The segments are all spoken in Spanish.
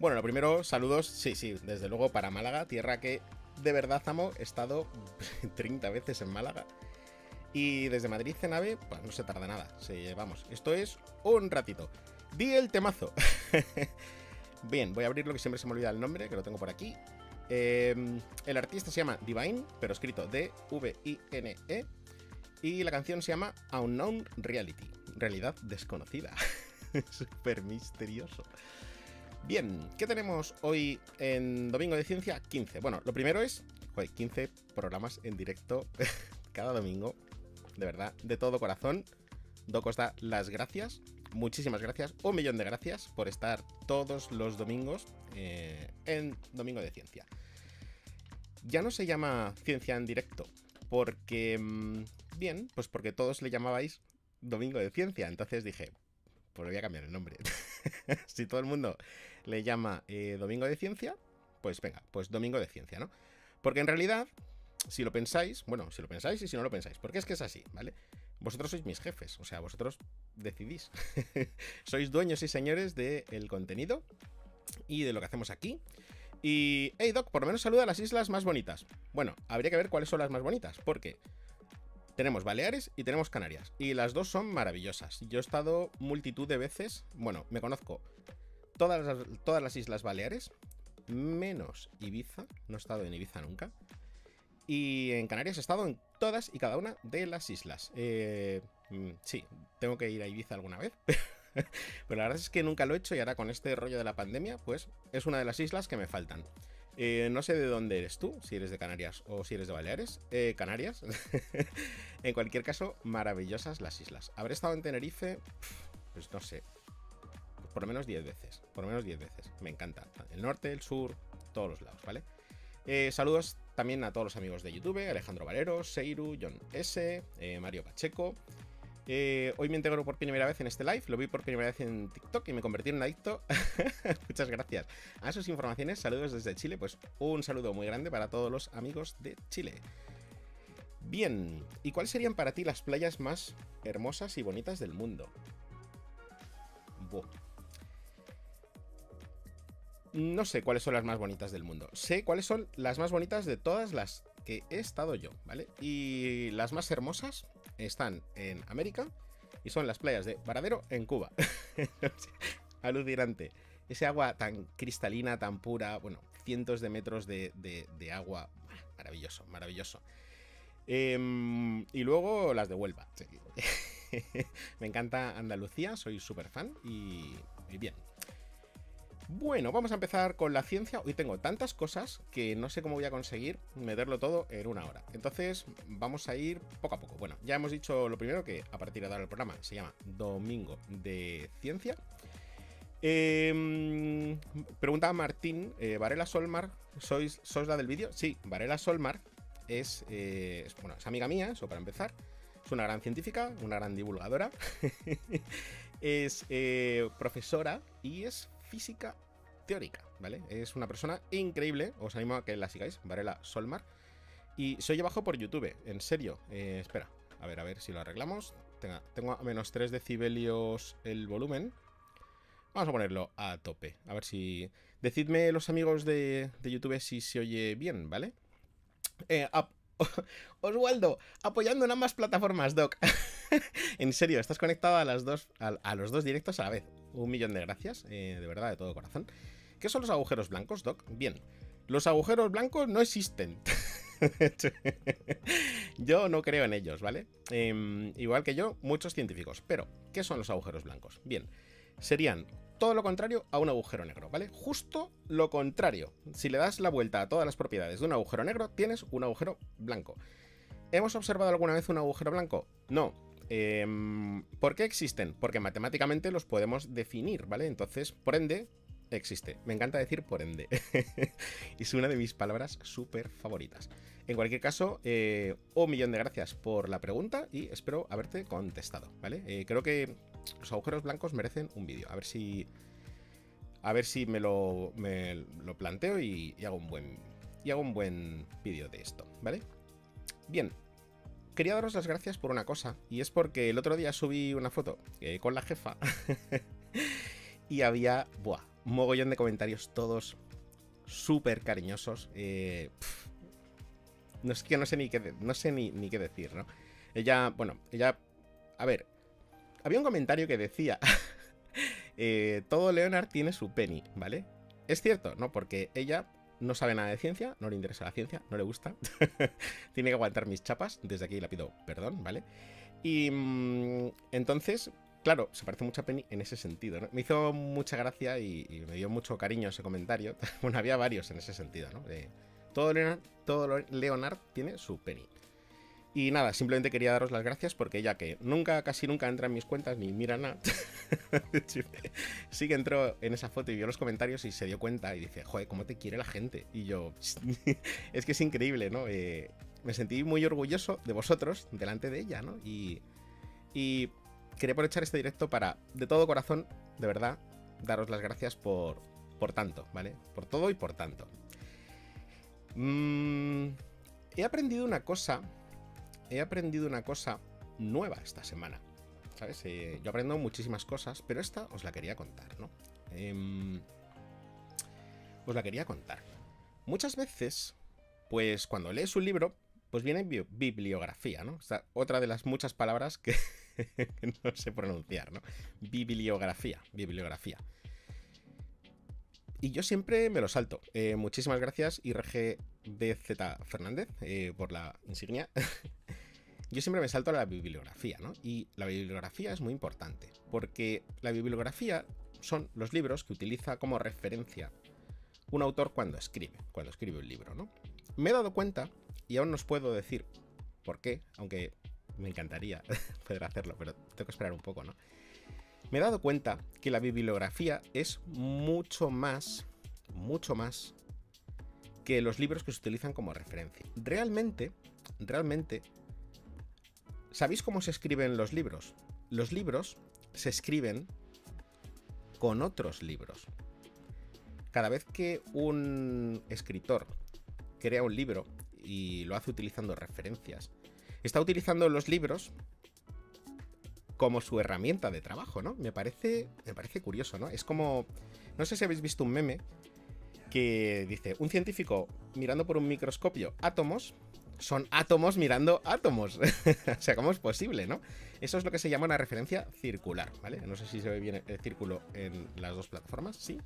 Bueno, lo primero, saludos. Sí, sí, desde luego para Málaga, tierra que de verdad amo. He estado 30 veces en Málaga. Y desde Madrid Cenave, pues no se tarda nada. Sí, vamos, esto es un ratito. Di el temazo. Bien, voy a abrir lo que siempre se me olvida el nombre, que lo tengo por aquí. Eh, el artista se llama Divine, pero escrito D-V-I-N-E. Y la canción se llama Unknown Reality, realidad desconocida. Súper misterioso. Bien, ¿qué tenemos hoy en Domingo de Ciencia? 15. Bueno, lo primero es, joder, 15 programas en directo cada domingo. De verdad, de todo corazón. Doc os da las gracias. Muchísimas gracias. Un millón de gracias por estar todos los domingos eh, en Domingo de Ciencia. Ya no se llama Ciencia en directo. Porque... mm, Bien, pues porque todos le llamabais Domingo de Ciencia. Entonces dije, pues voy a cambiar el nombre. si todo el mundo le llama eh, Domingo de Ciencia, pues venga, pues Domingo de Ciencia, ¿no? Porque en realidad, si lo pensáis, bueno, si lo pensáis y si no lo pensáis, porque es que es así, ¿vale? Vosotros sois mis jefes, o sea, vosotros decidís. sois dueños y señores del contenido y de lo que hacemos aquí. Y, hey Doc, por lo menos saluda a las islas más bonitas. Bueno, habría que ver cuáles son las más bonitas, porque tenemos Baleares y tenemos Canarias. Y las dos son maravillosas. Yo he estado multitud de veces, bueno, me conozco todas las, todas las islas Baleares, menos Ibiza. No he estado en Ibiza nunca. Y en Canarias he estado en todas y cada una de las islas. Eh, mm, sí, tengo que ir a Ibiza alguna vez. Pero la verdad es que nunca lo he hecho y ahora con este rollo de la pandemia, pues es una de las islas que me faltan. Eh, no sé de dónde eres tú, si eres de Canarias o si eres de Baleares. Eh, Canarias. en cualquier caso, maravillosas las islas. Habré estado en Tenerife, pues no sé, por lo menos 10 veces. Por lo menos 10 veces. Me encanta. El norte, el sur, todos los lados, ¿vale? Eh, saludos también a todos los amigos de YouTube, Alejandro Valero, Seiru, John S, Mario Pacheco. Eh, hoy me integro por primera vez en este live, lo vi por primera vez en TikTok y me convertí en un adicto. Muchas gracias. A sus informaciones, saludos desde Chile, pues un saludo muy grande para todos los amigos de Chile. Bien, ¿y cuáles serían para ti las playas más hermosas y bonitas del mundo? No sé cuáles son las más bonitas del mundo. Sé cuáles son las más bonitas de todas las que he estado yo, ¿vale? Y las más hermosas están en América y son las playas de Varadero en Cuba. Alucinante. Ese agua tan cristalina, tan pura, bueno, cientos de metros de, de- de agua. Maravilloso, maravilloso. Em, y luego las de Huelva. sí. Me encanta Andalucía, soy súper fan y, y bien. Bueno, vamos a empezar con la ciencia. Hoy tengo tantas cosas que no sé cómo voy a conseguir meterlo todo en una hora. Entonces, vamos a ir poco a poco. Bueno, ya hemos dicho lo primero que a partir de ahora el programa se llama Domingo de Ciencia. Eh, pregunta Martín, eh, Varela Solmar, ¿sois, ¿sois la del vídeo? Sí, Varela Solmar es, eh, es- bueno, es amiga mía, eso para empezar. Es una gran científica, una gran divulgadora. es eh, profesora y es física teórica, ¿vale? Es una persona increíble. Os animo a que la sigáis, Varela Solmar. Y se oye bajo por YouTube, en serio. Eh, espera, a ver, a ver si lo arreglamos. Tengo a menos 3 decibelios el volumen. Vamos a ponerlo a tope. A ver si. Decidme los amigos de, YouTube si se oye bien, ¿vale? Eh, Oswaldo, apoyando en ambas plataformas, Doc. en serio, estás conectado a, las dos, a los dos directos a la vez. Un millón de gracias, eh, de verdad, de todo corazón. ¿Qué son los agujeros blancos, Doc? Bien, los agujeros blancos no existen. yo no creo en ellos, ¿vale? Em, igual que yo, muchos científicos. Pero, ¿qué son los agujeros blancos? Bien, serían todo lo contrario a un agujero negro, ¿vale? Justo lo contrario. Si le das la vuelta a todas las propiedades de un agujero negro, tienes un agujero blanco. ¿Hemos observado alguna vez un agujero blanco? No. Em, ¿Por qué existen? Porque matemáticamente los podemos definir, ¿vale? Entonces, por ende, existe. Me encanta decir por ende. es una de mis palabras súper favoritas. En cualquier caso, eh, un millón de gracias por la pregunta y espero haberte contestado, ¿vale? Eh, creo que los agujeros blancos merecen un vídeo. A ver si. A ver si me lo, planteo y, hago un buen. Y hago un buen vídeo de esto, ¿vale? Bien. Quería daros las gracias por una cosa. Y es porque el otro día subí una foto eh, con la jefa. y había. Buah. Un mogollón de comentarios, todos súper cariñosos. Eh, no es que no sé ni qué, no sé ni, qué decir, ¿no? Ella, bueno, ella. A ver, había un comentario que decía, eh, todo Leonard tiene su penny, ¿vale? Es cierto, ¿no? Porque ella no sabe nada de ciencia, no le interesa la ciencia, no le gusta. tiene que aguantar mis chapas, desde aquí le pido perdón, ¿vale? Y mm, entonces, claro, se parece mucho a Penny en ese sentido. Me hizo mucha gracia y, me dio mucho cariño ese comentario. bueno, había varios en ese sentido, ¿no? todo, Leonard, todo Leonard tiene su Penny. Y nada, simplemente quería daros las gracias porque ella que nunca, casi nunca entra en mis cuentas ni mira nada, sí que entró en esa foto y vio los comentarios y se dio cuenta y dice, joder, ¿cómo te quiere la gente? Y yo, es que es increíble, ¿no? Eh, me sentí muy orgulloso de vosotros delante de ella, ¿no? Y, y quería aprovechar este directo para, de todo corazón, de verdad, daros las gracias por, por tanto, ¿vale? Por todo y por tanto. Mm, he aprendido una cosa he aprendido una cosa nueva esta semana. ¿Sabes? Eh, yo aprendo muchísimas cosas, pero esta os la quería contar, ¿no? Em, os la quería contar. Muchas veces, pues cuando lees un libro, pues viene bibliografía, ¿no? O sea, otra de las muchas palabras que, no sé pronunciar, ¿no? Bibliografía, bibliografía. Y yo siempre me lo salto. Eh, muchísimas gracias, IRGDZ Fernández, eh, por la insignia. yo siempre me salto a la bibliografía, ¿no? Y la bibliografía es muy importante, porque la bibliografía son los libros que utiliza como referencia un autor cuando escribe, cuando escribe un libro, ¿no? Me he dado cuenta, y aún no os puedo decir por qué, aunque me encantaría poder hacerlo, pero tengo que esperar un poco, ¿no? Me he dado cuenta que la bibliografía es mucho más, mucho más que los libros que se utilizan como referencia. Realmente, realmente, ¿sabéis cómo se escriben los libros? Los libros se escriben con otros libros. Cada vez que un escritor crea un libro y lo hace utilizando referencias, está utilizando los libros como su herramienta de trabajo, ¿no? Me parece, me parece curioso, ¿no? Es como, no sé si habéis visto un meme que dice, un científico mirando por un microscopio átomos son átomos mirando átomos. o sea, ¿cómo es posible, no? Eso es lo que se llama una referencia circular, ¿vale? No sé si se ve bien el círculo en las dos plataformas, sí.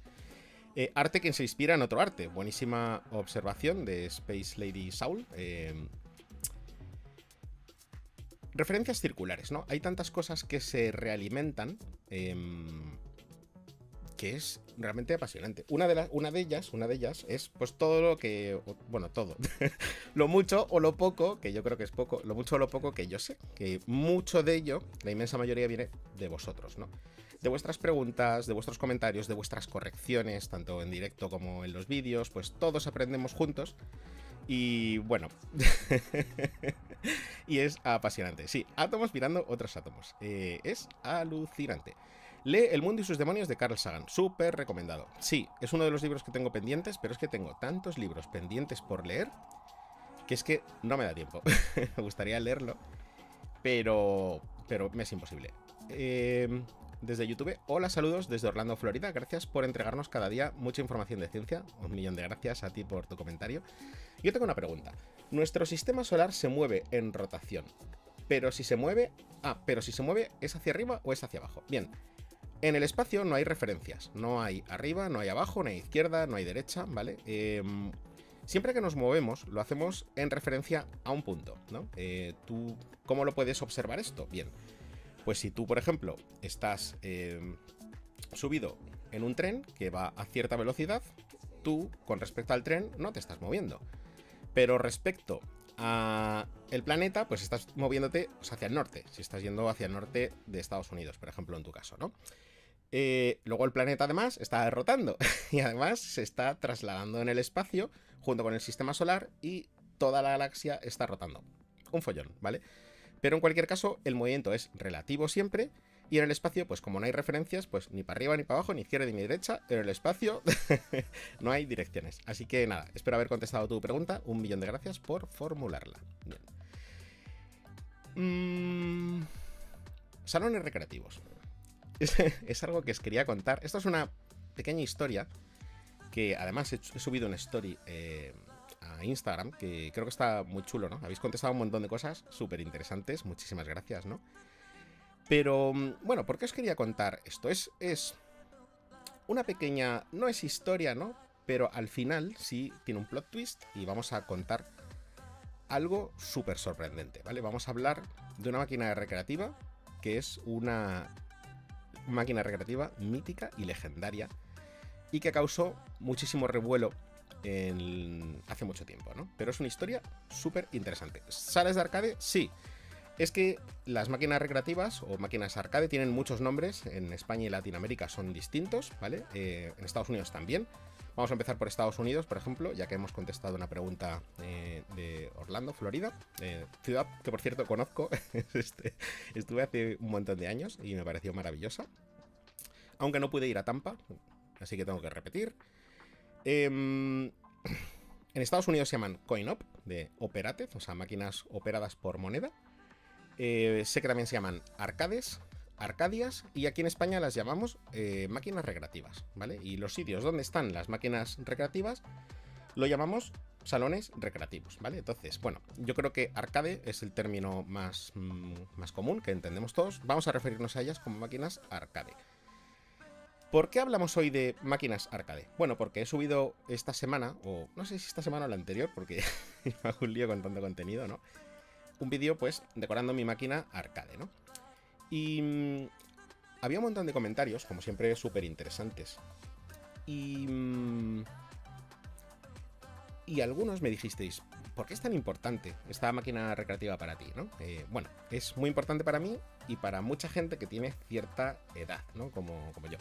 Eh, arte que se inspira en otro arte. Buenísima observación de Space Lady Saul. Eh, referencias circulares, ¿no? Hay tantas cosas que se realimentan em, que es realmente apasionante. Una de, una de ellas, una de ellas es pues todo lo que, bueno, todo, lo mucho o lo poco, que yo creo que es poco, lo mucho o lo poco que yo sé, que mucho de ello, la inmensa mayoría viene de vosotros, ¿no? De vuestras preguntas, de vuestros comentarios, de vuestras correcciones, tanto en directo como en los vídeos, pues todos aprendemos juntos y bueno, y es apasionante. Sí, átomos mirando otros átomos. Eh, es alucinante. Lee El mundo y sus demonios de Carl Sagan. Súper recomendado. Sí, es uno de los libros que tengo pendientes, pero es que tengo tantos libros pendientes por leer que es que no me da tiempo. me gustaría leerlo, pero, pero me es imposible. Eh, desde YouTube. Hola, saludos desde Orlando, Florida. Gracias por entregarnos cada día mucha información de ciencia. Un millón de gracias a ti por tu comentario. Yo tengo una pregunta. Nuestro sistema solar se mueve en rotación. Pero si se mueve... Ah, pero si se mueve, ¿es hacia arriba o es hacia abajo? Bien. En el espacio no hay referencias. No hay arriba, no hay abajo, no hay izquierda, no hay derecha, ¿vale? Em, siempre que nos movemos, lo hacemos en referencia a un punto, ¿no? Eh, ¿Tú cómo lo puedes observar esto? Bien. Pues si tú, por ejemplo, estás em, subido en un tren que va a cierta velocidad, tú, con respecto al tren, no te estás moviendo. Pero respecto a el planeta, pues estás moviéndote hacia el norte. Si estás yendo hacia el norte de Estados Unidos, por ejemplo, en tu caso, ¿no? Eh, luego el planeta además está rotando y además se está trasladando en el espacio junto con el sistema solar y toda la galaxia está rotando. Un follón, ¿vale? Pero en cualquier caso, el movimiento es relativo siempre. Y en el espacio, pues como no hay referencias, pues ni para arriba ni para abajo, ni izquierda ni derecha, en el espacio no hay direcciones. Así que nada, espero haber contestado tu pregunta. Un millón de gracias por formularla. Mm, salones recreativos. Es, algo que os quería contar. Esto es una pequeña historia que además he, subido en story eh, a Instagram, que creo que está muy chulo, ¿no? Habéis contestado un montón de cosas súper interesantes. Muchísimas gracias, ¿no? Pero, mm, bueno, ¿por qué os quería contar esto? Es, es una pequeña... No es historia, ¿no? Pero al final sí tiene un plot twist y vamos a contar algo súper sorprendente, ¿vale? Vamos a hablar de una máquina recreativa que es una máquina recreativa mítica y legendaria y que causó muchísimo revuelo hace mucho tiempo, ¿no? Pero es una historia súper interesante. ¿Sales de arcade? Sí. Es que las máquinas recreativas o máquinas arcade tienen muchos nombres. En España y Latinoamérica son distintos, ¿vale? Eh, en Estados Unidos también. Vamos a empezar por Estados Unidos, por ejemplo, ya que hemos contestado una pregunta eh, de Orlando, Florida, eh, ciudad que por cierto conozco, este, estuve hace un montón de años y me pareció maravillosa. Aunque no pude ir a Tampa, así que tengo que repetir. Em, en Estados Unidos se llaman coin-op, de operated, o sea, máquinas operadas por moneda. Eh, sé que también se llaman arcades, arcadias, y aquí en España las llamamos eh, máquinas recreativas, ¿vale? Y los sitios donde están las máquinas recreativas lo llamamos salones recreativos, ¿vale? Entonces, bueno, yo creo que arcade es el término más, mm, más común que entendemos todos. Vamos a referirnos a ellas como máquinas arcade. ¿Por qué hablamos hoy de máquinas arcade? Bueno, porque he subido esta semana, o no sé si esta semana o la anterior, porque me hago un lío con tanto contenido, ¿no? Un vídeo, pues, decorando mi máquina arcade, ¿no? Y mm, había un montón de comentarios, como siempre, súper interesantes. Y... Mm, y algunos me dijisteis, ¿por qué es tan importante esta máquina recreativa para ti? ¿no? Eh, bueno, es muy importante para mí y para mucha gente que tiene cierta edad, ¿no? Como, como yo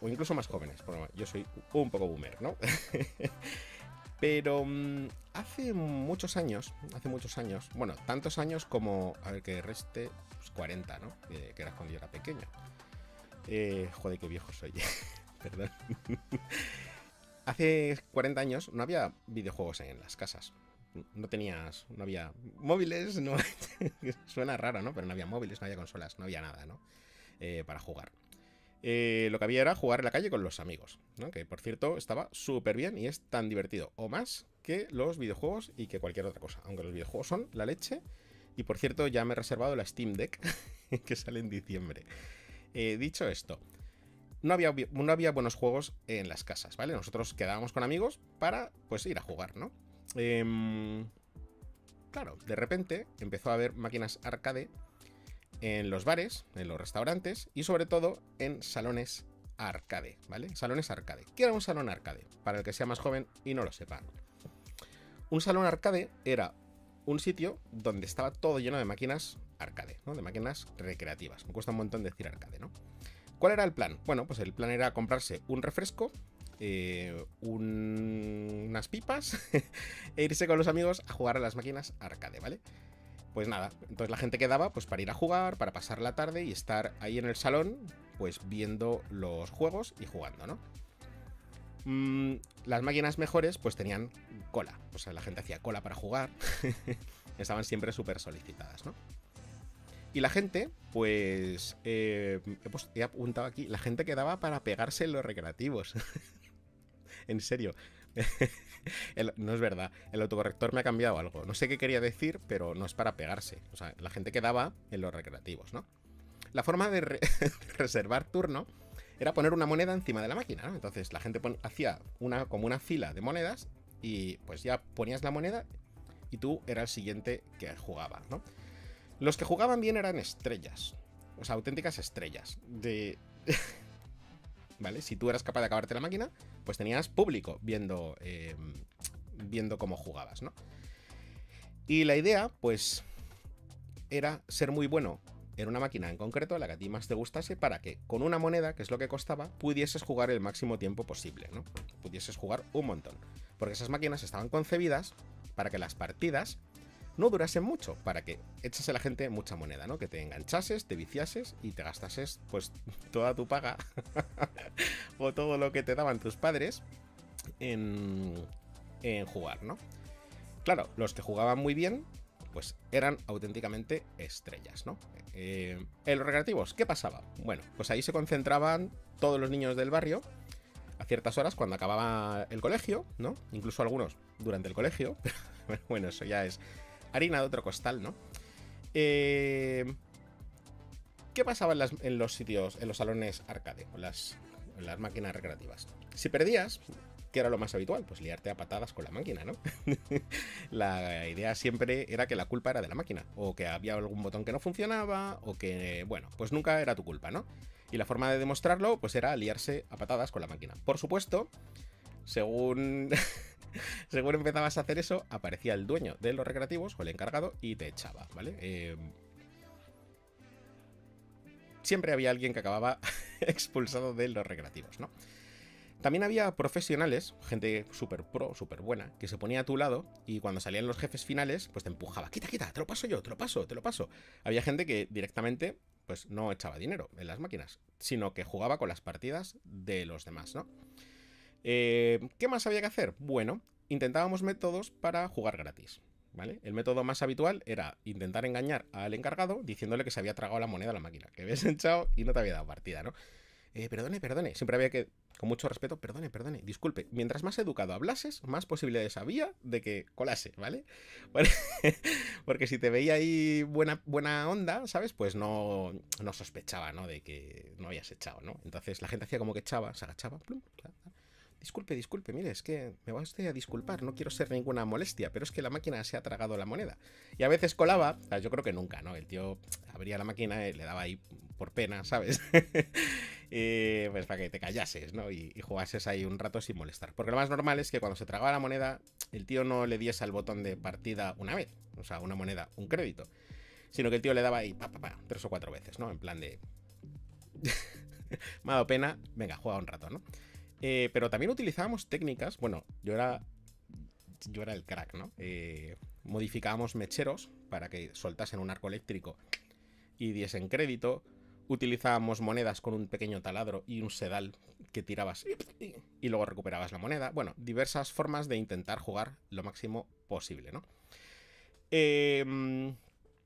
o incluso más jóvenes, yo soy un poco boomer, ¿no? Pero mm, hace muchos años, hace muchos años, bueno, tantos años como, a ver que reste, 40, pues, ¿no? que era cuando yo era pequeño. Eh, joder, qué viejo soy. Perdón. hace 40 años no había videojuegos en las casas. No tenías, no había móviles, no, suena raro, ¿no? Pero no había móviles, no había consolas, no había nada, ¿no? Eh, para jugar. Eh, lo que había era jugar en la calle con los amigos, que por cierto estaba súper bien y es tan divertido o más que los videojuegos y que cualquier otra cosa, aunque los videojuegos son la leche y por cierto ya me he reservado la Steam Deck que sale en diciembre. Eh, dicho esto, no había, no había buenos juegos en las casas, ¿vale? Nosotros quedábamos con amigos para pues ir a jugar, ¿no? Em, claro, de repente empezó a haber máquinas arcade en los bares, en los restaurantes y sobre todo en salones arcade, ¿vale? Salones arcade. ¿Qué era un salón arcade? Para el que sea más joven y no lo sepa. Un salón arcade era un sitio donde estaba todo lleno de máquinas arcade, ¿no? De máquinas recreativas. Me cuesta un montón decir arcade, ¿no? ¿Cuál era el plan? Bueno, pues el plan era comprarse un refresco, eh, unas pipas e irse con los amigos a jugar a las máquinas arcade, ¿vale? Pues nada, entonces la gente quedaba pues para ir a jugar, para pasar la tarde y estar ahí en el salón, pues viendo los juegos y jugando, ¿no? Mm, las máquinas mejores pues tenían cola, o sea, la gente hacía cola para jugar, estaban siempre súper solicitadas, ¿no? Y la gente, pues, eh, he apuntado aquí, la gente quedaba para pegarse en los recreativos. en serio, no es verdad. El autocorrector me ha cambiado algo. No sé qué quería decir, pero no es para pegarse. O sea, la gente quedaba en los recreativos, ¿no? La forma de, reservar turno era poner una moneda encima de la máquina, ¿no? Entonces la gente hacía una, como una fila de monedas y pues ya ponías la moneda y tú eras el siguiente que jugaba, ¿no? Los que jugaban bien eran estrellas, o sea, auténticas estrellas. De. ¿vale? Si tú eras capaz de acabarte la máquina, pues tenías público viendo, em, viendo cómo jugabas, ¿no? Y la idea, pues, era ser muy bueno en una máquina en concreto, la que a ti más te gustase, para que con una moneda, que es lo que costaba, pudieses jugar el máximo tiempo posible, ¿no? Pudieses jugar un montón. Porque esas máquinas estaban concebidas para que las partidas no durasen mucho, para que echase la gente mucha moneda, ¿no? Que te enganchases, te viciases y te gastases pues toda tu paga o todo lo que te daban tus padres en, jugar, ¿no? Claro, los que jugaban muy bien, pues eran auténticamente estrellas, ¿no? Eh, en los recreativos, ¿qué pasaba? Bueno, pues ahí se concentraban todos los niños del barrio a ciertas horas cuando acababa el colegio, ¿no? Incluso algunos durante el colegio. Bueno, eso ya es harina de otro costal, ¿no? Eh, ¿Qué pasaba en, los sitios, en los salones arcade, en las, en las máquinas recreativas? Si perdías, que era lo más habitual, pues liarte a patadas con la máquina, ¿no? la idea siempre era que la culpa era de la máquina, o que había algún botón que no funcionaba, o que, bueno, pues nunca era tu culpa, ¿no? Y la forma de demostrarlo, pues era liarse a patadas con la máquina. Por supuesto, según, según empezabas a hacer eso, aparecía el dueño de los recreativos o el encargado y te echaba, ¿vale? Eh, siempre había alguien que acababa expulsado de los recreativos, ¿no? También había profesionales, gente súper pro, súper buena, que se ponía a tu lado y cuando salían los jefes finales, pues te empujaba. Quita, quita, te lo paso yo, te lo paso, te lo paso. Había gente que directamente, pues no echaba dinero en las máquinas, sino que jugaba con las partidas de los demás, ¿no? Eh, ¿Qué más había que hacer? Bueno, intentábamos métodos para jugar gratis. ¿Vale? El método más habitual era intentar engañar al encargado diciéndole que se había tragado la moneda a la máquina, que habías echado y no te había dado partida, ¿no? Eh, perdone, perdone. Siempre había que, con mucho respeto, perdone, perdone, disculpe. Mientras más educado hablases, más posibilidades había de que colase, ¿vale? Porque si te veía ahí buena, buena onda, ¿sabes? Pues no, no sospechaba, ¿no? De que no habías echado, ¿no? Entonces la gente hacía como que echaba, se agachaba, plum, Disculpe, disculpe, mire, es que me va usted a disculpar, no quiero ser ninguna molestia, pero es que la máquina se ha tragado la moneda. Y a veces colaba, yo creo que nunca, ¿no? El tío abría la máquina y le daba ahí por pena, ¿sabes? y, pues para que te callases, ¿no? Y, jugases ahí un rato sin molestar. Porque lo más normal es que cuando se tragaba la moneda, el tío no le diese al botón de partida una vez, o sea, una moneda, un crédito, sino que el tío le daba ahí, tres o cuatro veces, ¿no? En plan de... me dado pena, venga, juega un rato, ¿no? Eh, pero también utilizábamos técnicas, bueno, yo era yo era el crack, ¿no? Eh, modificábamos mecheros para que soltasen un arco eléctrico y diesen crédito. Utilizábamos monedas con un pequeño taladro y un sedal que tirabas y luego recuperabas la moneda. Bueno, diversas formas de intentar jugar lo máximo posible, ¿no? Eh,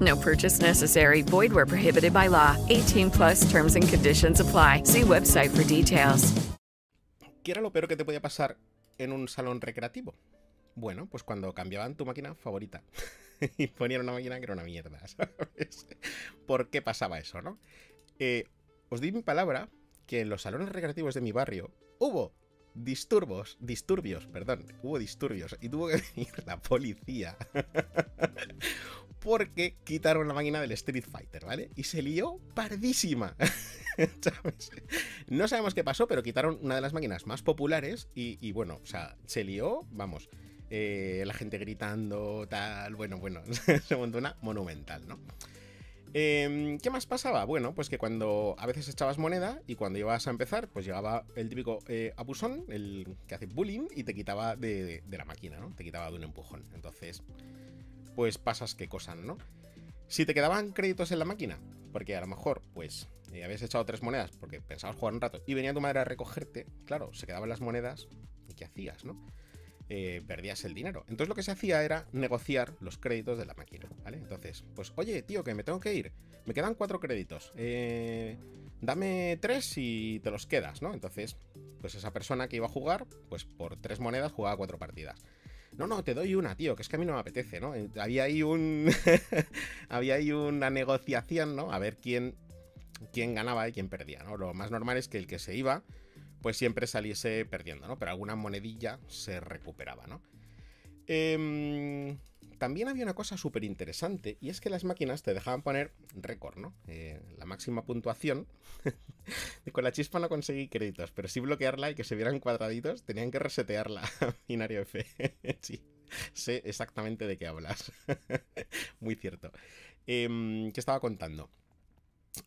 No purchase necessary. Void where prohibited by law. 18 plus terms and conditions apply. See website for details. ¿Qué era lo peor que te podía pasar en un salón recreativo? Bueno, pues cuando cambiaban tu máquina favorita y ponían una máquina que era una mierda, ¿sabes? ¿Por qué pasaba eso, no? Eh, os di mi palabra que en los salones recreativos de mi barrio hubo disturbios, disturbios, perdón, hubo disturbios y tuvo que venir la policía porque quitaron la máquina del Street Fighter, ¿vale? Y se lió pardísima. No sabemos qué pasó, pero quitaron una de las máquinas más populares y, y bueno, o sea, se lió, vamos, eh, la gente gritando, tal, bueno, bueno, se montó una monumental, ¿no? Em, ¿Qué más pasaba? Bueno, pues que cuando a veces echabas moneda y cuando ibas a empezar, pues llegaba el típico eh, abusón, el que hace bullying, y te quitaba de, la máquina, ¿no? Te quitaba de un empujón. Entonces, pues pasas qué cosas, ¿no? Si te quedaban créditos en la máquina, porque a lo mejor, pues, y habías echado tres monedas porque pensabas jugar un rato y venía tu madre a recogerte, claro, se quedaban las monedas y ¿qué hacías, no? Eh, perdías el dinero. Entonces lo que se hacía era negociar los créditos de la máquina, ¿vale? Entonces, pues, oye, tío, que me tengo que ir. Me quedan cuatro créditos. Eh, dame tres y te los quedas, ¿no? Entonces, pues esa persona que iba a jugar, pues por tres monedas jugaba cuatro partidas. No, no, te doy una, tío, que es que a mí no me apetece, ¿no? Eh, había ahí un. había ahí una negociación, ¿no? A ver quién, quién ganaba y quién perdía, ¿no? Lo más normal es que el que se iba pues siempre saliese perdiendo, ¿no? Pero alguna monedilla se recuperaba, ¿no? Em, también había una cosa súper interesante y es que las máquinas te dejaban poner récord, ¿no? Eh, la máxima puntuación. con la chispa no conseguí créditos, pero sí bloquearla y que se vieran cuadraditos, tenían que resetearla binario F. sí, sé exactamente de qué hablas. Muy cierto. Em, ¿Qué estaba contando?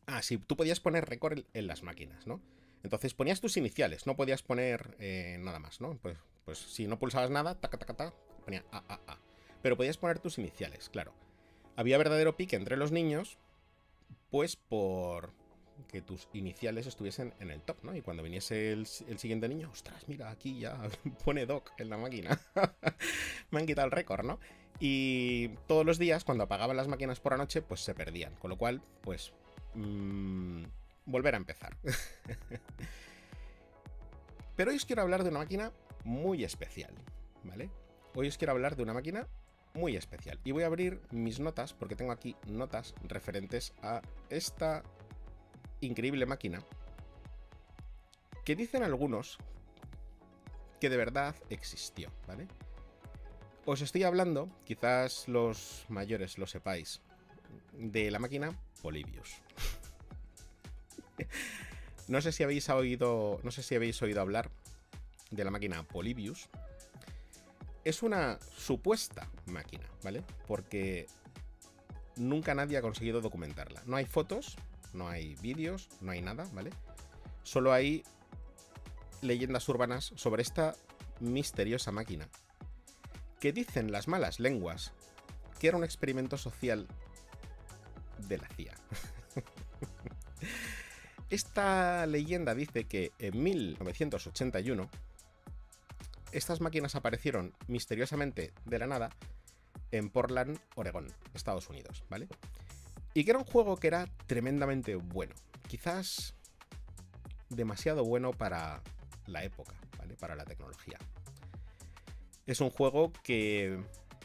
Ah, sí, tú podías poner récord en las máquinas, ¿no? Entonces ponías tus iniciales, no podías poner eh, nada más, ¿no? Pues, pues si no pulsabas nada, taca, taca, taca, ponía A, A, A. Pero podías poner tus iniciales, claro. Había verdadero pique entre los niños, pues por que tus iniciales estuviesen en el top, ¿no? Y cuando viniese el, siguiente niño, ostras, mira, aquí ya pone doc en la máquina. Me han quitado el récord, ¿no? Y todos los días, cuando apagaban las máquinas por la noche, pues se perdían. Con lo cual, pues... Mmm, volver a empezar. Pero hoy os quiero hablar de una máquina muy especial, ¿vale? Hoy os quiero hablar de una máquina muy especial. Y voy a abrir mis notas, porque tengo aquí notas referentes a esta increíble máquina, que dicen algunos que de verdad existió, ¿vale? Os estoy hablando, quizás los mayores lo sepáis, de la máquina Polybius. no sé si habéis oído. No sé si habéis oído hablar de la máquina Polybius. Es una supuesta máquina, ¿vale? Porque nunca nadie ha conseguido documentarla. No hay fotos, no hay vídeos, no hay nada, ¿vale? Solo hay leyendas urbanas sobre esta misteriosa máquina. Que dicen las malas lenguas que era un experimento social de la CIA. Esta leyenda dice que en 1981 estas máquinas aparecieron misteriosamente de la nada en Portland, Oregón, Estados Unidos, ¿vale? Y que era un juego que era tremendamente bueno. Quizás demasiado bueno para la época, ¿vale? Para la tecnología. Es un juego que,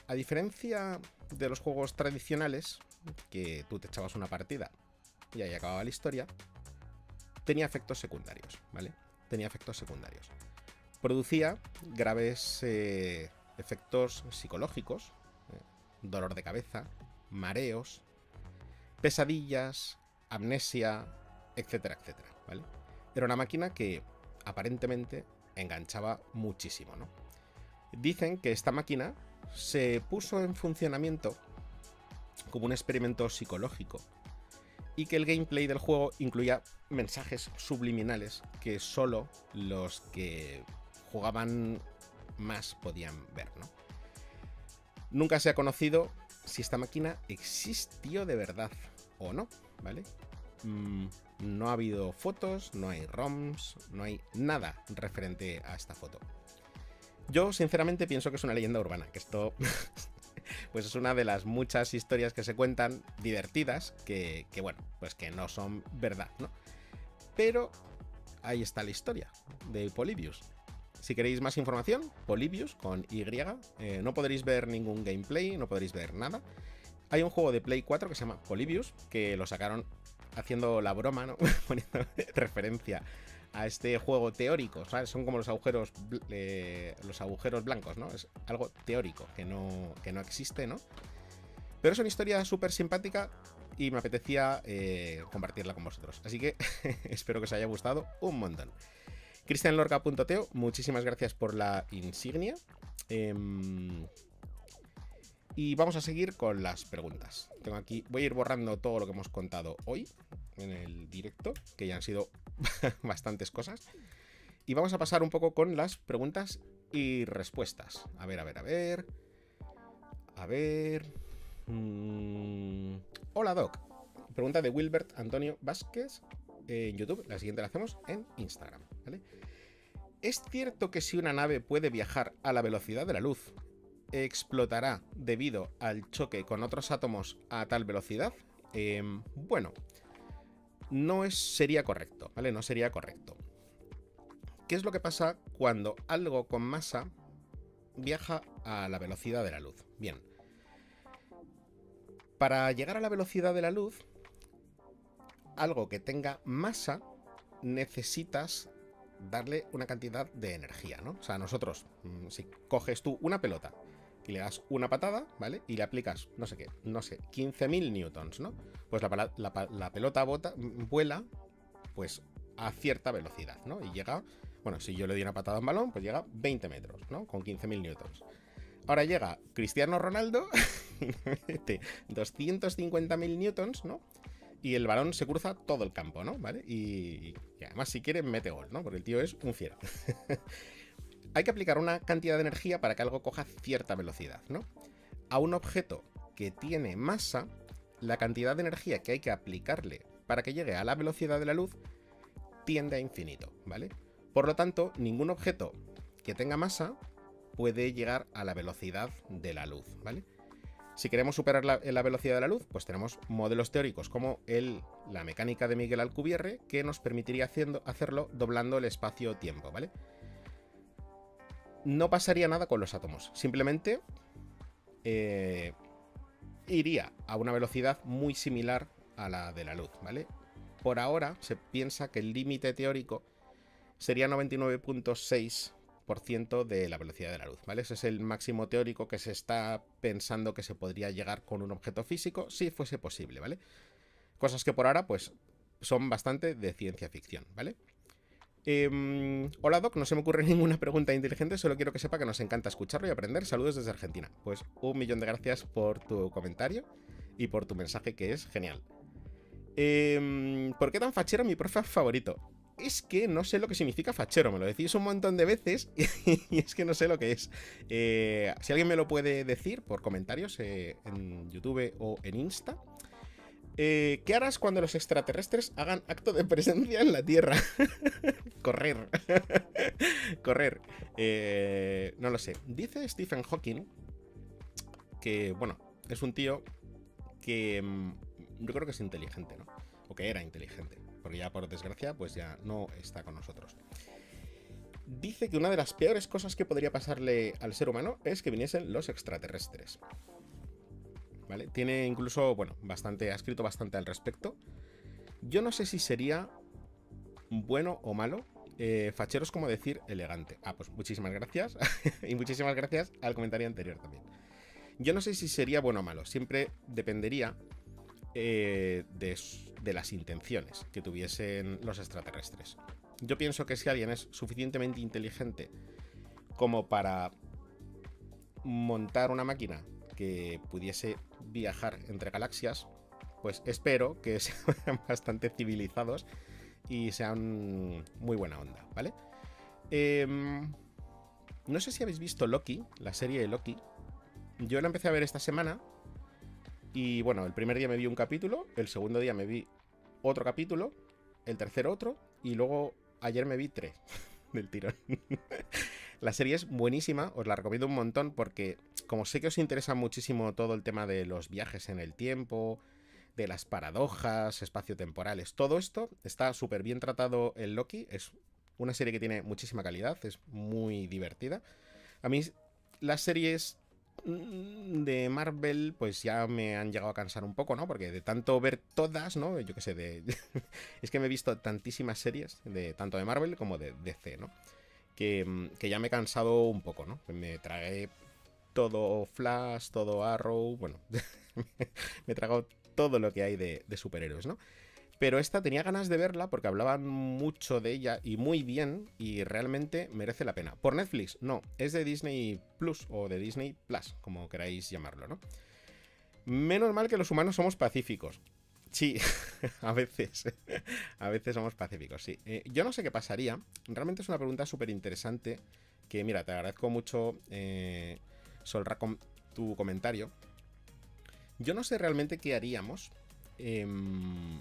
a diferencia de los juegos tradicionales, que tú te echabas una partida y ahí acababa la historia, tenía efectos secundarios, ¿vale? Tenía efectos secundarios. Producía graves eh, efectos psicológicos, eh, dolor de cabeza, mareos, pesadillas, amnesia, etcétera, etcétera. Era una máquina que aparentemente enganchaba muchísimo, ¿no? Dicen que esta máquina se puso en funcionamiento como un experimento psicológico y que el gameplay del juego incluía mensajes subliminales que solo los que jugaban más podían ver, ¿no? Nunca se ha conocido si esta máquina existió de verdad o no, ¿vale? Mm, no ha habido fotos, no hay ROMs, no hay nada referente a esta foto. Yo sinceramente pienso que es una leyenda urbana, que esto pues es una de las muchas historias que se cuentan divertidas que, bueno, pues que no son verdad, ¿no? Pero ahí está la historia de Polybius. Si queréis más información, Polybius con Y, eh, no podréis ver ningún gameplay, no podréis ver nada. Hay un juego de Play 4 que se llama Polybius, que lo sacaron haciendo la broma, ¿no? Poniendo referencia a este juego teórico. Son como los agujeros, eh, los agujeros blancos, ¿no? Es algo teórico que no, que no existe, ¿no? Pero es una historia súper simpática y me apetecía eh, compartirla con vosotros. Así que espero que os haya gustado un montón. CristianLorca.teo, muchísimas gracias por la insignia. Em, y vamos a seguir con las preguntas. Tengo aquí, voy a ir borrando todo lo que hemos contado hoy en el directo, que ya han sido bastantes cosas. Y vamos a pasar un poco con las preguntas y respuestas. A ver, a ver, a ver. A ver. Mm, hola, Doc. Pregunta de Wilbert Antonio Vázquez. En YouTube, la siguiente la hacemos en Instagram, ¿vale? ¿Es cierto que si una nave puede viajar a la velocidad de la luz, explotará debido al choque con otros átomos a tal velocidad? Em, bueno, no es, sería correcto, ¿vale? No sería correcto. ¿Qué es lo que pasa cuando algo con masa viaja a la velocidad de la luz? Bien. Para llegar a la velocidad de la luz, algo que tenga masa, necesitas darle una cantidad de energía, ¿no? O sea, nosotros, mm, si coges tú una pelota y le das una patada, ¿vale? Y le aplicas, no sé qué, no sé, 15.000 newtons, ¿no? Pues la, pelota bota, vuela, pues a cierta velocidad, ¿no? Y llega, bueno, si yo le doy una patada a un balón, pues llega 20 metros, ¿no? Con 15.000 newtons. Ahora llega Cristiano Ronaldo, 250.000 newtons, ¿no? Y el balón se cruza todo el campo, ¿no? ¿Vale? Y, y además, si quiere, mete gol, ¿no? Porque el tío es un fiero. hay que aplicar una cantidad de energía para que algo coja cierta velocidad, ¿no? A un objeto que tiene masa, la cantidad de energía que hay que aplicarle para que llegue a la velocidad de la luz tiende a infinito, ¿vale? Por lo tanto, ningún objeto que tenga masa puede llegar a la velocidad de la luz, ¿vale? Si queremos superar la, velocidad de la luz, pues tenemos modelos teóricos como la mecánica de Miguel Alcubierre, que nos permitiría haciendo, hacerlo doblando el espacio-tiempo, ¿vale? no pasaría nada con los átomos. Simplemente eh, iría a una velocidad muy similar a la de la luz, ¿vale? Por ahora se piensa que el límite teórico sería 99.6% de la velocidad de la luz, ¿vale? Ese es el máximo teórico que se está pensando que se podría llegar con un objeto físico si fuese posible, ¿vale? Cosas que por ahora, pues, son bastante de ciencia ficción, ¿vale? Em, hola Doc, no se me ocurre ninguna pregunta inteligente, solo quiero que sepa que nos encanta escucharlo y aprender. Saludos desde Argentina. Pues un millón de gracias por tu comentario y por tu mensaje que es genial. Em, ¿Por qué tan fachero mi profe favorito? Es que no sé lo que significa fachero, me lo decís un montón de veces y es que no sé lo que es. Eh, si alguien me lo puede decir por comentarios eh, en YouTube o en Insta, eh, ¿Qué harás cuando los extraterrestres hagan acto de presencia en la Tierra? Correr. Correr. No lo sé. Dice Stephen Hawking que, bueno, es un tío que mm, yo creo que es inteligente, ¿no? O que era inteligente. Porque ya por desgracia, pues ya no está con nosotros. Dice que una de las peores cosas que podría pasarle al ser humano es que viniesen los extraterrestres. Tiene incluso, bueno, bastante, ha escrito bastante al respecto. Yo no sé si sería bueno o malo. Eh, fachero es como decir elegante. Ah, pues muchísimas gracias. y muchísimas gracias al comentario anterior también. Yo no sé si sería bueno o malo. Siempre dependería eh, de, de las intenciones que tuviesen los extraterrestres. Yo pienso que si alguien es suficientemente inteligente como para montar una máquina que pudiese viajar entre galaxias, pues espero que sean bastante civilizados y sean muy buena onda, ¿vale? Em, no sé si habéis visto Loki, la serie de Loki. Yo la empecé a ver esta semana y bueno, el primer día me vi un capítulo, el segundo día me vi otro capítulo, el tercer otro y luego ayer me vi tres del tirón. la serie es buenísima, os la recomiendo un montón porque como sé que os interesa muchísimo todo el tema de los viajes en el tiempo, de las paradojas espacio-temporales, todo esto está súper bien tratado en Loki. Es una serie que tiene muchísima calidad, es muy divertida. A mí las series de Marvel pues ya me han llegado a cansar un poco, ¿no? Porque de tanto ver todas, ¿no? Yo qué sé, de... es que me he visto tantísimas series, de tanto de Marvel como de DC, ¿no? Que, mm, que ya me he cansado un poco, ¿no? Me tragué todo Flash, todo Arrow, bueno, me he tragado todo lo que hay de, superhéroes, ¿no? Pero esta tenía ganas de verla porque hablaban mucho de ella y muy bien y realmente merece la pena. ¿Por Netflix? No, es de Disney Plus o de Disney Plus, como queráis llamarlo, ¿no? Menos mal que los humanos somos pacíficos. Sí, a veces. a veces somos pacíficos, sí. Eh, yo no sé qué pasaría. Realmente es una pregunta súper interesante. Que mira, te agradezco mucho eh, Solra con tu comentario. Yo no sé realmente qué haríamos. Em,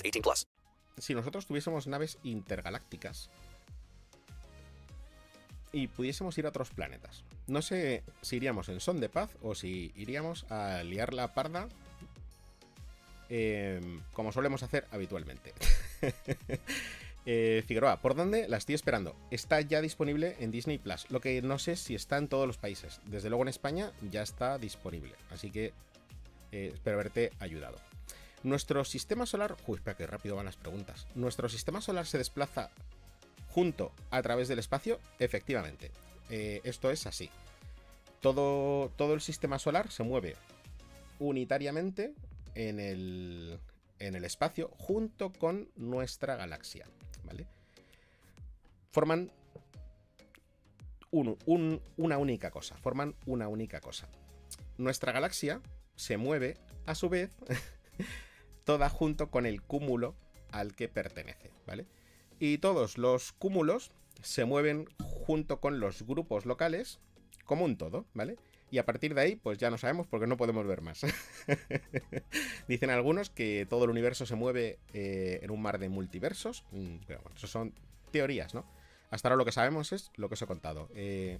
18 plus. Si nosotros tuviésemos naves intergalácticas y pudiésemos ir a otros planetas, no sé si iríamos en son de paz o si iríamos a liar la parda eh, como solemos hacer habitualmente. Eh, Figueroa, ¿por dónde la estoy esperando? Está ya disponible en Disney Plus. Lo que no sé si está en todos los países. Desde luego en España ya está disponible. Así que eh, espero haberte ayudado. Nuestro sistema solar. Uy, espera que rápido van las preguntas. ¿Nuestro sistema solar se desplaza junto a través del espacio? Efectivamente. Eh, esto es así. Todo, todo el sistema solar se mueve unitariamente en el, en el espacio junto con nuestra galaxia. ¿Vale? Forman un- un- una única cosa. Forman una única cosa. Nuestra galaxia se mueve, a su vez, toda junto con el cúmulo al que pertenece, ¿vale? Y todos los cúmulos se mueven junto con los grupos locales como un todo, ¿vale? Y a partir de ahí, pues ya no sabemos porque no podemos ver más. Dicen algunos que todo el universo se mueve eh, en un mar de multiversos, mm, pero bueno, eso son teorías, ¿no? Hasta ahora lo que sabemos es lo que os he contado. Eh,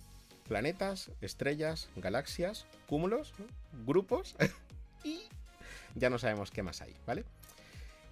planetas, estrellas, galaxias, cúmulos, ¿no? grupos y ya no sabemos qué más hay, ¿vale?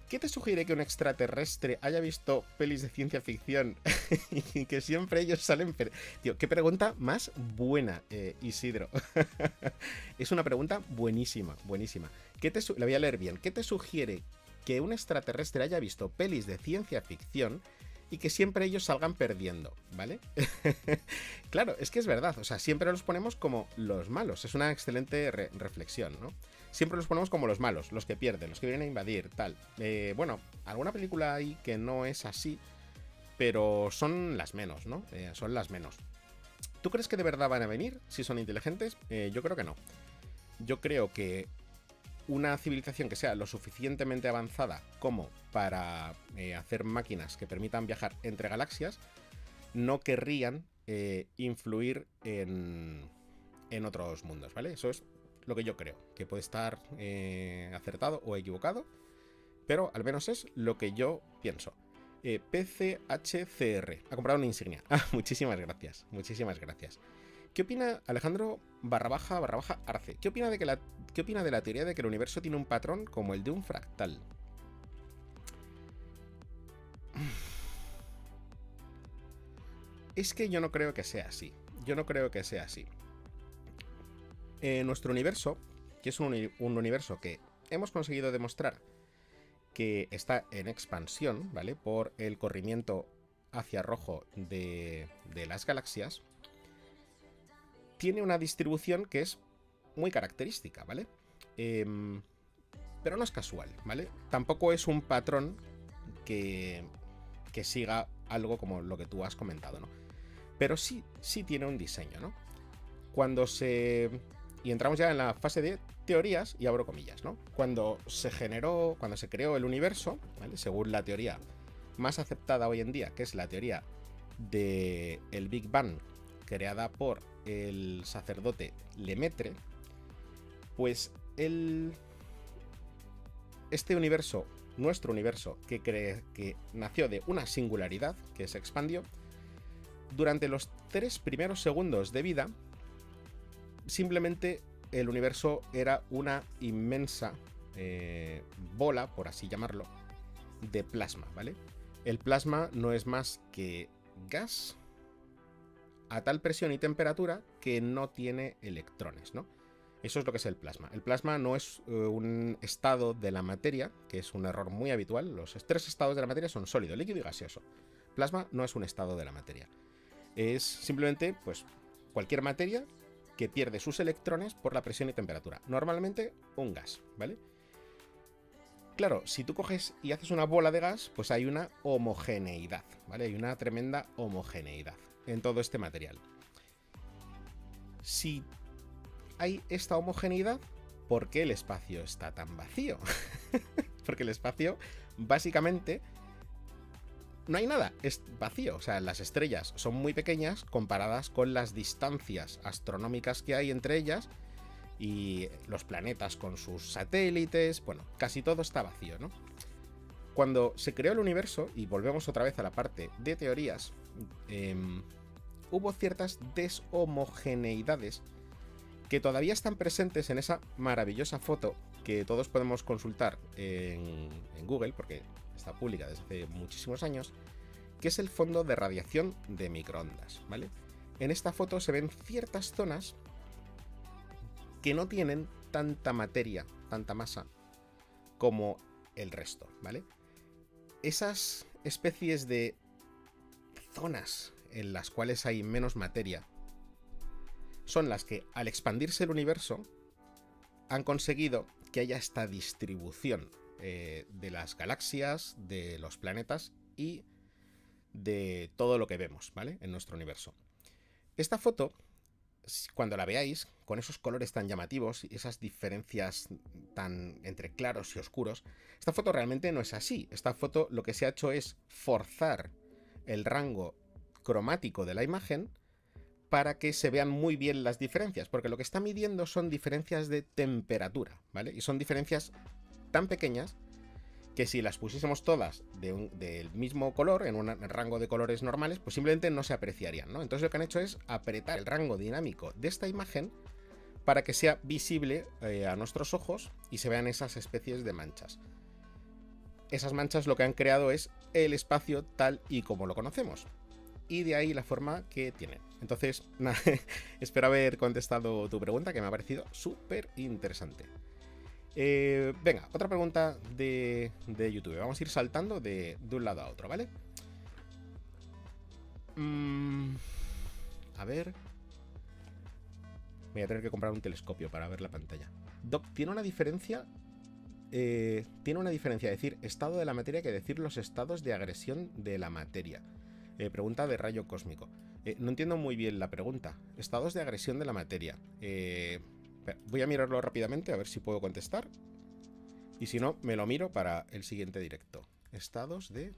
¿Qué te sugiere que un extraterrestre haya visto pelis de ciencia ficción y que siempre ellos salen... Tío, qué pregunta más buena, eh, Isidro. es una pregunta buenísima, buenísima. ¿Qué te La voy a leer bien. ¿Qué te sugiere que un extraterrestre haya visto pelis de ciencia ficción y que siempre ellos salgan perdiendo, ¿vale? claro, es que es verdad, o sea, siempre los ponemos como los malos, es una excelente re- reflexión, ¿no? Siempre los ponemos como los malos, los que pierden, los que vienen a invadir, tal. Eh, bueno, alguna película hay que no es así, pero son las menos, ¿no? Eh, son las menos. ¿Tú crees que de verdad van a venir si son inteligentes? Eh, yo creo que no. Yo creo que una civilización que sea lo suficientemente avanzada como para hacer máquinas que permitan viajar entre galaxias, no querrían influir en, en otros mundos, ¿vale? Eso es lo que yo creo, que puede estar eh, acertado o equivocado, pero al menos es lo que yo pienso. Eh, PCHCR, ha comprado una insignia. Ah, muchísimas gracias, muchísimas gracias. ¿Qué opina Alejandro barra baja barra baja Arce? ¿Qué opina, de que la, ¿Qué opina de la teoría de que el universo tiene un patrón como el de un fractal? Es que yo no creo que sea así. Yo no creo que sea así. Nuestro universo, que es un, un universo que hemos conseguido demostrar que está en expansión, ¿vale? Por el corrimiento hacia rojo de, de las galaxias, tiene una distribución que es muy característica, ¿vale? Em, pero no es casual, ¿vale? Tampoco es un patrón que, que siga algo como lo que tú has comentado, ¿no? Pero sí, sí tiene un diseño, ¿no? Cuando se... Y entramos ya en la fase de teorías, y abro comillas, ¿no? Cuando se generó, cuando se creó el universo. Según la teoría más aceptada hoy en día, que es la teoría del el Big Bang, creada por el sacerdote Lemaitre, pues el, este universo, nuestro universo, que, que nació de una singularidad, que se expandió, durante los tres primeros segundos de vida, simplemente el universo era una inmensa eh, bola, por así llamarlo, de plasma, ¿vale? El plasma no es más que gas a tal presión y temperatura que no tiene electrones, ¿no? Eso es lo que es el plasma. El plasma no es eh, un estado de la materia, que es un error muy habitual. Los tres estados de la materia son sólido, líquido y gaseoso. Plasma no es un estado de la materia. Es simplemente, pues, cualquier materia que pierde sus electrones por la presión y temperatura. Normalmente un gas, ¿vale? Claro, si tú coges y haces una bola de gas, pues hay una homogeneidad, ¿vale? Hay una tremenda homogeneidad en todo este material. Si hay esta homogeneidad, ¿por qué el espacio está tan vacío? Porque el espacio, básicamente, no hay nada, es vacío. O sea, las estrellas son muy pequeñas comparadas con las distancias astronómicas que hay entre ellas y los planetas con sus satélites. Bueno, casi todo está vacío, ¿no? Cuando se creó el universo, y volvemos otra vez a la parte de teorías, em, hubo ciertas deshomogeneidades que todavía están presentes en esa maravillosa foto que todos podemos consultar en, en Google, porque está pública desde hace muchísimos años, que es el fondo de radiación de microondas, ¿vale? En esta foto se ven ciertas zonas que no tienen tanta materia, tanta masa, como el resto, ¿vale? Esas especies de zonas en las cuales hay menos materia son las que, al expandirse el universo, han conseguido que haya esta distribución eh, de las galaxias, de los planetas y de todo lo que vemos, ¿vale? En nuestro universo. Esta foto, cuando la veáis, con esos colores tan llamativos y esas diferencias tan entre claros y oscuros, esta foto realmente no es así. Esta foto lo que se ha hecho es forzar el rango cromático de la imagen para que se vean muy bien las diferencias, porque lo que está midiendo son diferencias de temperatura, ¿vale? Y son diferencias tan pequeñas que si las pusiésemos todas del mismo color, en un rango de colores normales, pues simplemente no se apreciarían. Entonces lo que han hecho es apretar el rango dinámico de esta imagen para que sea visible eh, a nuestros ojos y se vean esas especies de manchas. Esas manchas lo que han creado es el espacio tal y como lo conocemos y de ahí la forma que tiene. Entonces, espero haber contestado tu pregunta que me ha parecido súper interesante. Eh, venga, otra pregunta de, YouTube. Vamos a ir saltando de, un lado a otro, ¿vale? Mm, a ver. Voy a tener que comprar un telescopio para ver la pantalla. Doc, ¿tiene una diferencia? Eh, tiene una diferencia decir estado de la materia que decir los estados de agresión de la materia. Eh, pregunta de rayo cósmico. Eh, no entiendo muy bien la pregunta. Estados de agresión de la materia. Eh, voy a mirarlo rápidamente a ver si puedo contestar. Y si no, me lo miro para el siguiente directo. Estados de...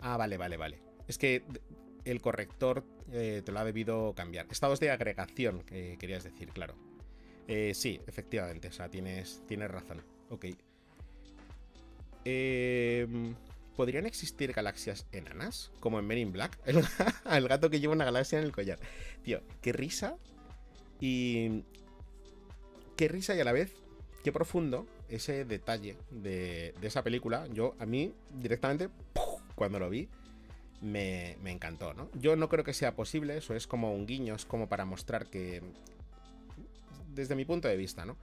Ah, vale, vale, vale. Es que el corrector te lo ha debido cambiar. Estados de agregación, querías decir, claro. sí, efectivamente, o sea, tienes, tienes razón. Ok. Em, ¿Podrían existir galaxias enanas? Como en Men in Black. El, gato que lleva una galaxia en el collar. Tío, qué risa. Y. Qué risa y a la vez. Qué profundo ese detalle de, esa película. Yo, a mí, directamente, cuando lo vi, me, me, encantó, ¿no? Yo no creo que sea posible. Eso es como un guiño. Es como para mostrar que. Desde mi punto de vista, ¿no?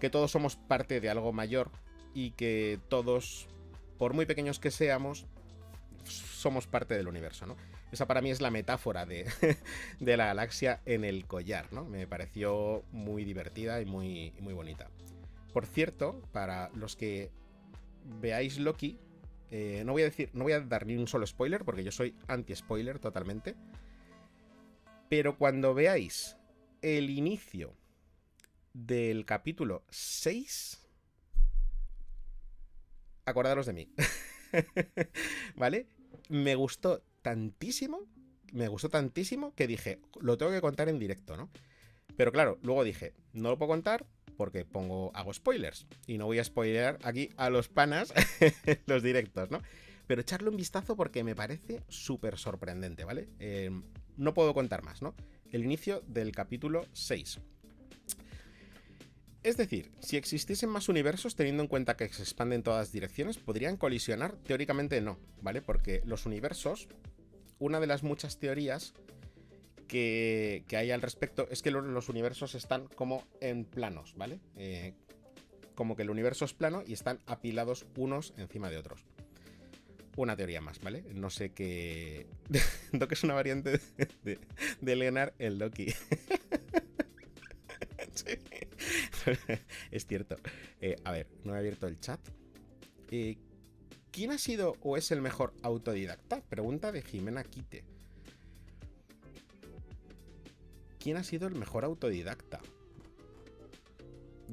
Que todos somos parte de algo mayor y que todos, por muy pequeños que seamos, somos parte del universo, ¿no? Esa para mí es la metáfora de, la galaxia en el collar, ¿no? Me pareció muy divertida y muy, muy bonita. Por cierto, para los que veáis Loki, eh, no voy a decir, no voy a dar ni un solo spoiler, porque yo soy anti-spoiler totalmente. Pero cuando veáis el inicio del capítulo 6, acordaros de mí. ¿Vale? Me gustó tantísimo, me gustó tantísimo que dije, lo tengo que contar en directo, ¿no? Pero claro, luego dije, no lo puedo contar porque pongo, hago spoilers. Y no voy a spoilear aquí a los panas los directos, ¿no? Pero echarle un vistazo porque me parece súper sorprendente, ¿vale? Eh, no puedo contar más, ¿no? El inicio del capítulo 6. Es decir, si existiesen más universos, teniendo en cuenta que se expanden en todas direcciones, podrían colisionar. Teóricamente no, ¿vale? Porque los universos, una de las muchas teorías que, hay al respecto es que los, universos están como en planos, ¿vale? Eh, como que el universo es plano y están apilados unos encima de otros. Una teoría más, ¿vale? No sé qué. Doc es una variante de, de el Loki. es cierto. Eh, a ver, no he abierto el chat. Eh, ¿Quién ha sido o es el mejor autodidacta? Pregunta de Jimena Quite. ¿Quién ha sido el mejor autodidacta?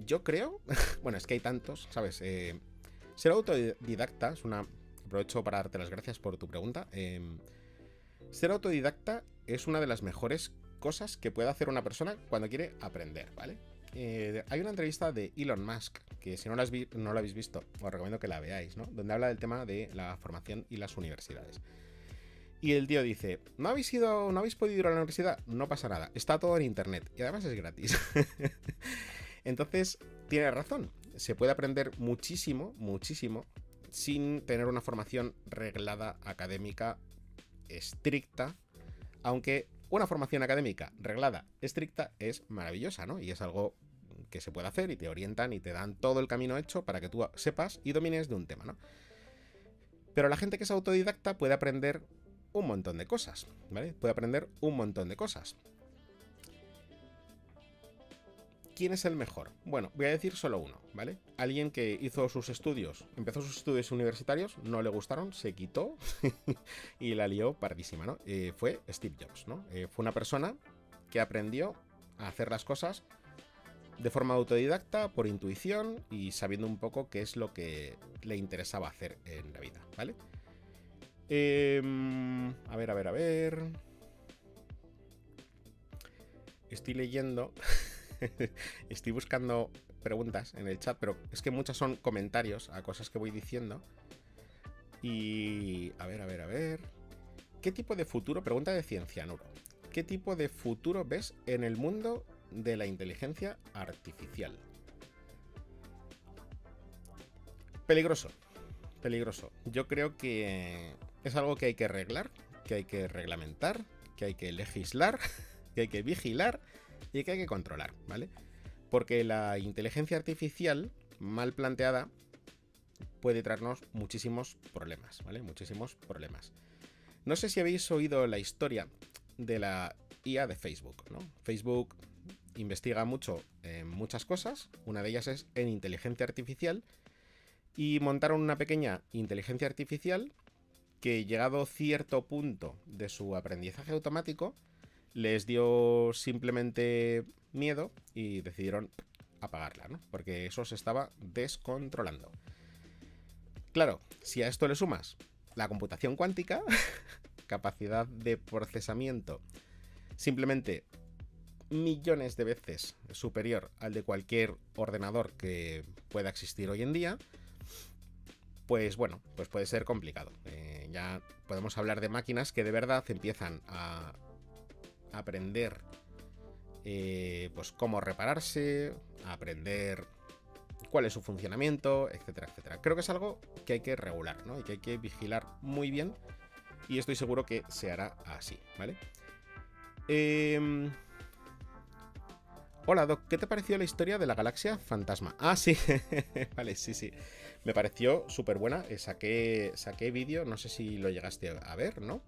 Yo creo. bueno, es que hay tantos, ¿sabes? Eh, ser autodidacta es una. Aprovecho para darte las gracias por tu pregunta. Em, ser autodidacta es una de las mejores cosas que puede hacer una persona cuando quiere aprender, ¿vale? Eh, hay una entrevista de Elon Musk, que si no la, no la habéis visto, os recomiendo que la veáis, ¿no? Donde habla del tema de la formación y las universidades. Y el tío dice, ¿no habéis ido, no habéis podido ir a la universidad? No pasa nada, está todo en internet y además es gratis. Entonces, tiene razón, se puede aprender muchísimo, muchísimo, sin tener una formación reglada, académica, estricta, aunque una formación académica reglada, estricta, es maravillosa, ¿no? Y es algo que se puede hacer y te orientan y te dan todo el camino hecho para que tú sepas y domines de un tema, ¿no? Pero la gente que es autodidacta puede aprender un montón de cosas, ¿vale? Puede aprender un montón de cosas. ¿Quién es el mejor? Bueno, voy a decir solo uno, ¿vale? Alguien que hizo sus estudios, empezó sus estudios universitarios, no le gustaron, se quitó y la lió pardísima, ¿no? Eh, fue Steve Jobs, ¿no? Eh, fue una persona que aprendió a hacer las cosas de forma autodidacta, por intuición y sabiendo un poco qué es lo que le interesaba hacer en la vida, ¿vale? Em, a ver, a ver, a ver. Estoy leyendo Estoy buscando preguntas en el chat, pero es que muchas son comentarios a cosas que voy diciendo. Y... A ver, a ver, a ver. ¿Qué tipo de futuro? Pregunta de Ciencianuro. ¿Qué tipo de futuro ves en el mundo de la inteligencia artificial? Peligroso. Peligroso. Yo creo que es algo que hay que arreglar, que hay que reglamentar, que hay que legislar, que hay que vigilar y que hay que controlar, ¿vale? Porque la inteligencia artificial mal planteada puede traernos muchísimos problemas, ¿vale? Muchísimos problemas. No sé si habéis oído la historia de la IA de Facebook, ¿no? Facebook investiga mucho en muchas cosas, una de ellas es en inteligencia artificial, y montaron una pequeña inteligencia artificial que llegado cierto punto de su aprendizaje automático, les dio simplemente miedo y decidieron apagarla, ¿no? Porque eso se estaba descontrolando. Claro, si a esto le sumas la computación cuántica, capacidad de procesamiento simplemente millones de veces superior al de cualquier ordenador que pueda existir hoy en día, pues bueno, pues puede ser complicado. Eh, ya podemos hablar de máquinas que de verdad empiezan a aprender eh, pues cómo repararse, aprender cuál es su funcionamiento, etcétera, etcétera. Creo que es algo que hay que regular, ¿no? Y que hay que vigilar muy bien. Y estoy seguro que se hará así, ¿vale? Em, hola, Doc, ¿qué te pareció la historia de la galaxia fantasma? Ah, sí, vale, sí, sí. Me pareció súper buena. Eh, saqué, saqué vídeo, no sé si lo llegaste a ver, ¿no?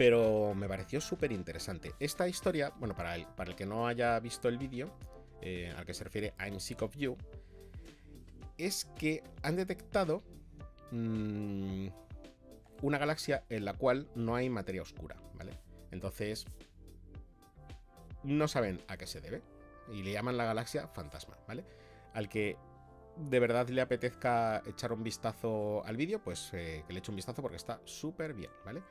Pero me pareció súper interesante. Esta historia, bueno, para el, que no haya visto el vídeo, eh, al que se refiere I'm Sick of You, es que han detectado mm, una galaxia en la cual no hay materia oscura, ¿vale? Entonces, no saben a qué se debe y le llaman la galaxia fantasma, ¿vale? Al que de verdad le apetezca echar un vistazo al vídeo, pues eh, que le eche un vistazo porque está súper bien, ¿vale?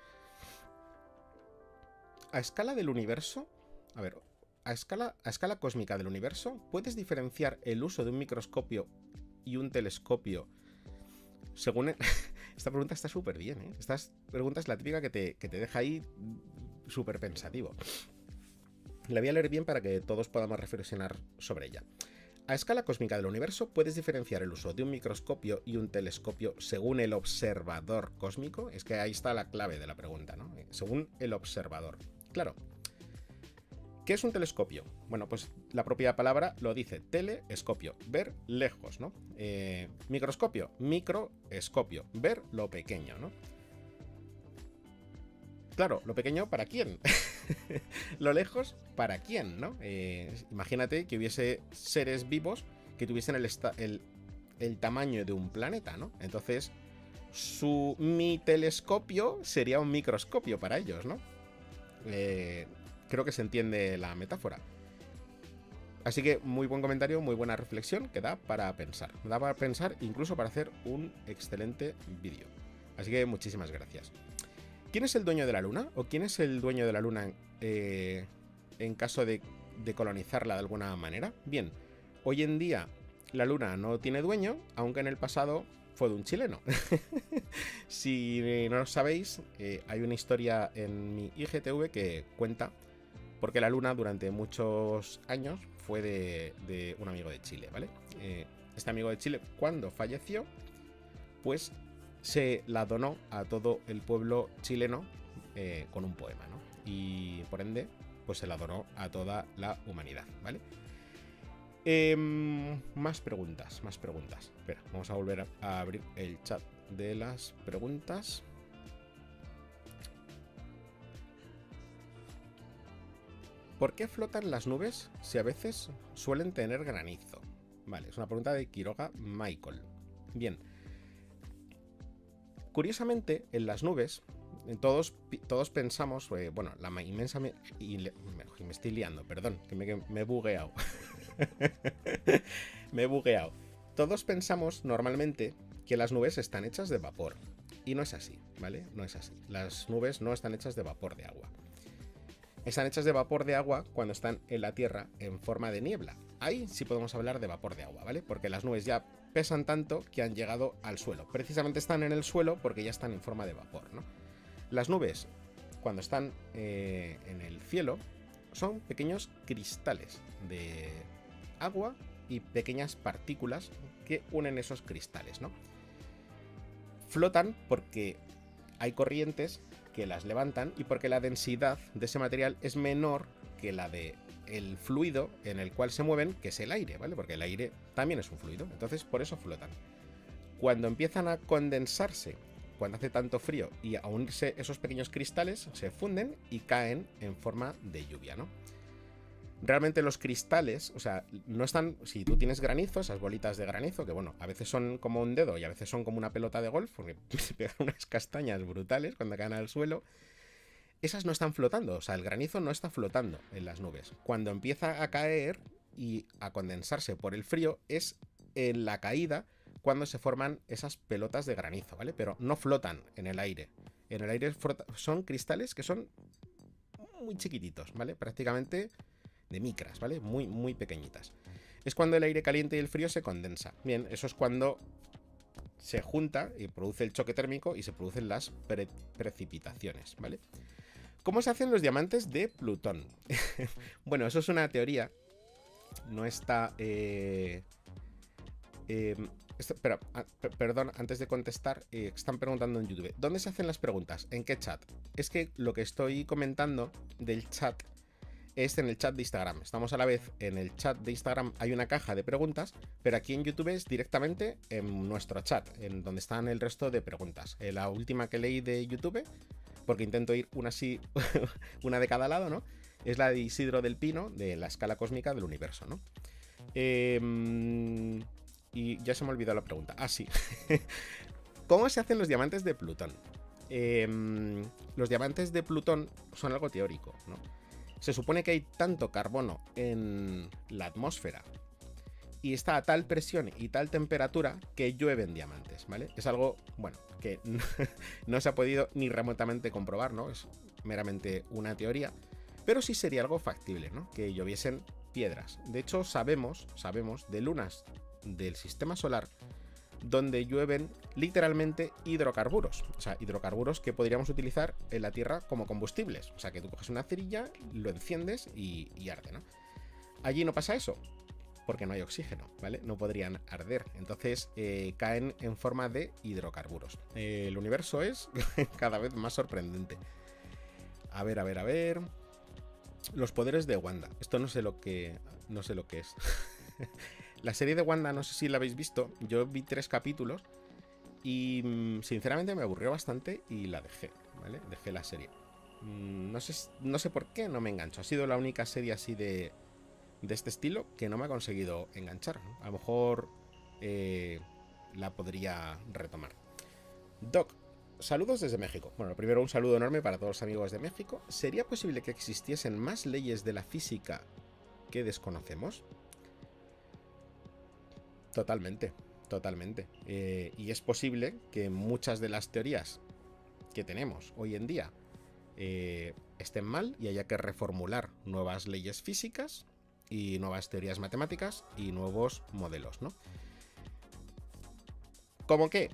A escala del universo, a ver, a escala, a escala cósmica del universo, ¿puedes diferenciar el uso de un microscopio y un telescopio según... Esta pregunta está súper bien, ¿eh? Esta pregunta es la típica que te, que te deja ahí súper pensativo. La voy a leer bien para que todos podamos reflexionar sobre ella. A escala cósmica del universo, ¿puedes diferenciar el uso de un microscopio y un telescopio según el observador cósmico? Es que ahí está la clave de la pregunta, ¿no? Según el observador. Claro. ¿Qué es un telescopio? Bueno, pues la propia palabra lo dice, telescopio, ver lejos, ¿no? Eh, microscopio, microescopio, ver lo pequeño, ¿no? claro, lo pequeño para quién. lo lejos para quién, ¿no? Eh, imagínate que hubiese seres vivos que tuviesen el, el, el tamaño de un planeta, ¿no? Entonces, su mi telescopio sería un microscopio para ellos, ¿no? Eh, creo que se entiende la metáfora. Así que muy buen comentario, muy buena reflexión que da para pensar. Da para pensar incluso para hacer un excelente vídeo. Así que muchísimas gracias. ¿Quién es el dueño de la luna? ¿O quién es el dueño de la luna eh, en caso de, de colonizarla de alguna manera? Bien, hoy en día la luna no tiene dueño, aunque en el pasado fue de un chileno. si no lo sabéis, eh, hay una historia en mi IGTV que cuenta porque la luna durante muchos años fue de, un amigo de Chile, ¿vale? Eh, este amigo de Chile, cuando falleció, pues se la donó a todo el pueblo chileno eh, con un poema, ¿no? Y por ende, pues se la donó a toda la humanidad, ¿vale? Em, más preguntas, más preguntas. Espera, vamos a volver a, abrir el chat de las preguntas. ¿Por qué flotan las nubes si a veces suelen tener granizo? Vale, es una pregunta de Quiroga Michael. Bien. Curiosamente, en las nubes, todos, todos pensamos, eh, bueno, la inmensa... y, me, estoy liando, perdón, que me, me he bugueado. Me he bugueado. Todos pensamos normalmente que las nubes están hechas de vapor. Y no es así, ¿vale? No es así. Las nubes no están hechas de vapor de agua. Están hechas de vapor de agua cuando están en la Tierra en forma de niebla. Ahí sí podemos hablar de vapor de agua, ¿vale? Porque las nubes ya pesan tanto que han llegado al suelo. Precisamente están en el suelo porque ya están en forma de vapor, ¿no? Las nubes, cuando están eh, en el cielo, son pequeños cristales de agua y pequeñas partículas que unen esos cristales, ¿no? Flotan porque hay corrientes que las levantan y porque la densidad de ese material es menor que la de el fluido en el cual se mueven, que es el aire, ¿vale? Porque el aire también es un fluido, entonces por eso flotan. Cuando empiezan a condensarse, cuando hace tanto frío y a unirse esos pequeños cristales, se funden y caen en forma de lluvia, ¿no? Realmente los cristales, o sea, no están. Si tú tienes granizo, esas bolitas de granizo, que bueno, a veces son como un dedo y a veces son como una pelota de golf, porque se pegan unas castañas brutales cuando caen al suelo. Esas no están flotando, o sea, el granizo no está flotando en las nubes. Cuando empieza a caer y a condensarse por el frío, es en la caída cuando se forman esas pelotas de granizo, ¿vale? Pero no flotan en el aire. En el aire son cristales que son muy chiquititos, ¿vale? Prácticamente de micras, ¿vale? Muy, muy pequeñitas. Es cuando el aire caliente y el frío se condensa. Bien, eso es cuando se junta y produce el choque térmico y se producen las precipitaciones, ¿vale? ¿Cómo se hacen los diamantes de Plutón? bueno, eso es una teoría. No está... Eh, em, pero, ah, perdón, antes de contestar, eh, están preguntando en YouTube. ¿Dónde se hacen las preguntas? ¿En qué chat? Es que lo que estoy comentando del chat es en el chat de Instagram. Estamos a la vez en el chat de Instagram, hay una caja de preguntas, pero aquí en YouTube es directamente en nuestro chat, en donde están el resto de preguntas. Eh, la última que leí de YouTube, porque intento ir una así, una de cada lado, ¿no? Es la de Isidro del Pino, de la escala cósmica del universo, ¿no? Em, y ya se me ha olvidado la pregunta. Ah, sí. ¿Cómo se hacen los diamantes de Plutón? Em, los diamantes de Plutón son algo teórico, ¿no? Se supone que hay tanto carbono en la atmósfera y está a tal presión y tal temperatura que llueven diamantes, ¿vale? Es algo, bueno, que no, se ha podido ni remotamente comprobar, ¿no? Es meramente una teoría, pero sí sería algo factible, ¿no? Que lloviesen piedras. De hecho, sabemos, sabemos de lunas del sistema solar donde llueven literalmente hidrocarburos. O sea, hidrocarburos que podríamos utilizar en la Tierra como combustibles. O sea, que tú coges una cerilla, lo enciendes y, arde, ¿no? Allí no pasa eso, porque no hay oxígeno, ¿vale? No podrían arder. Entonces eh, caen en forma de hidrocarburos. el universo es cada vez más sorprendente. A ver, a ver, a ver. Los poderes de Wanda. Esto no sé lo que. No sé lo que es. La serie de Wanda, no sé si la habéis visto, yo vi tres capítulos y mm, sinceramente me aburrió bastante y la dejé, ¿vale? Dejé la serie. Mm, No sé, no sé por qué no me engancho. Ha sido la única serie así de, de este estilo que no me ha conseguido enganchar. A lo mejor eh, la podría retomar. Doc, saludos desde México. Bueno, primero un saludo enorme para todos los amigos de México. ¿Sería posible que existiesen más leyes de la física que desconocemos? Totalmente, totalmente. Eh, y es posible que muchas de las teorías que tenemos hoy en día eh, estén mal y haya que reformular nuevas leyes físicas y nuevas teorías matemáticas y nuevos modelos, ¿no? ¿Cómo qué?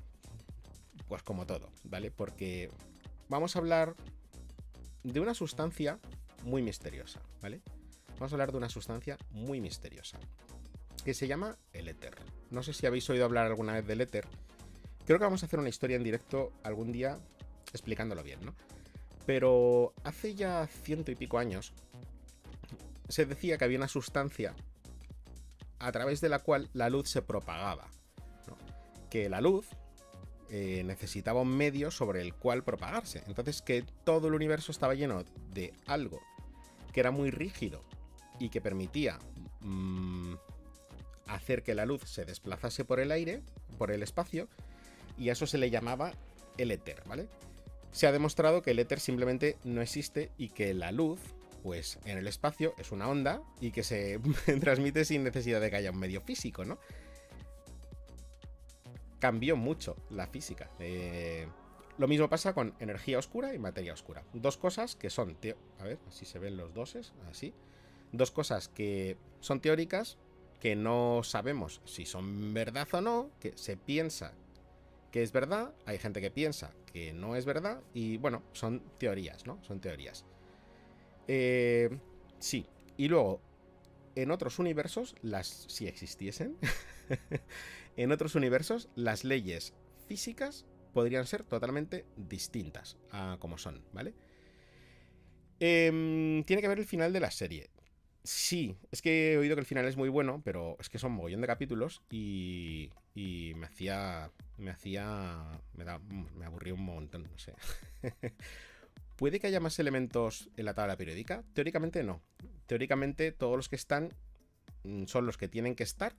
Pues como todo, ¿vale? Porque vamos a hablar de una sustancia muy misteriosa, ¿vale? Vamos a hablar de una sustancia muy misteriosa que se llama el éter. No sé si habéis oído hablar alguna vez del éter. Creo que vamos a hacer una historia en directo algún día explicándolo bien, ¿no? Pero hace ya ciento y pico años se decía que había una sustancia a través de la cual la luz se propagaba. Que la luz eh, necesitaba un medio sobre el cual propagarse. Entonces que todo el universo estaba lleno de algo que era muy rígido y que permitía mm, hacer que la luz se desplazase por el aire, por el espacio, y a eso se le llamaba el éter, ¿vale? Se ha demostrado que el éter simplemente no existe y que la luz, pues en el espacio es una onda y que se transmite sin necesidad de que haya un medio físico, ¿no? Cambió mucho la física. Eh, lo mismo pasa con energía oscura y materia oscura. Dos cosas que son... A ver, así se ven los doses, así. Dos cosas que son teóricas, que no sabemos si son verdad o no, que se piensa que es verdad, hay gente que piensa que no es verdad, y bueno, son teorías, ¿no? Son teorías. Eh, sí, y luego, en otros universos, las si existiesen, en otros universos, las leyes físicas podrían ser totalmente distintas a como son, ¿vale? Em, tiene que ver el final de la serie. Sí, es que he oído que el final es muy bueno, pero es que son mogollón de capítulos y, me hacía. Me hacía. Me, da, me aburría un montón, no sé. ¿Puede que haya más elementos en la tabla periódica? Teóricamente no. Teóricamente todos los que están mm, son los que tienen que estar.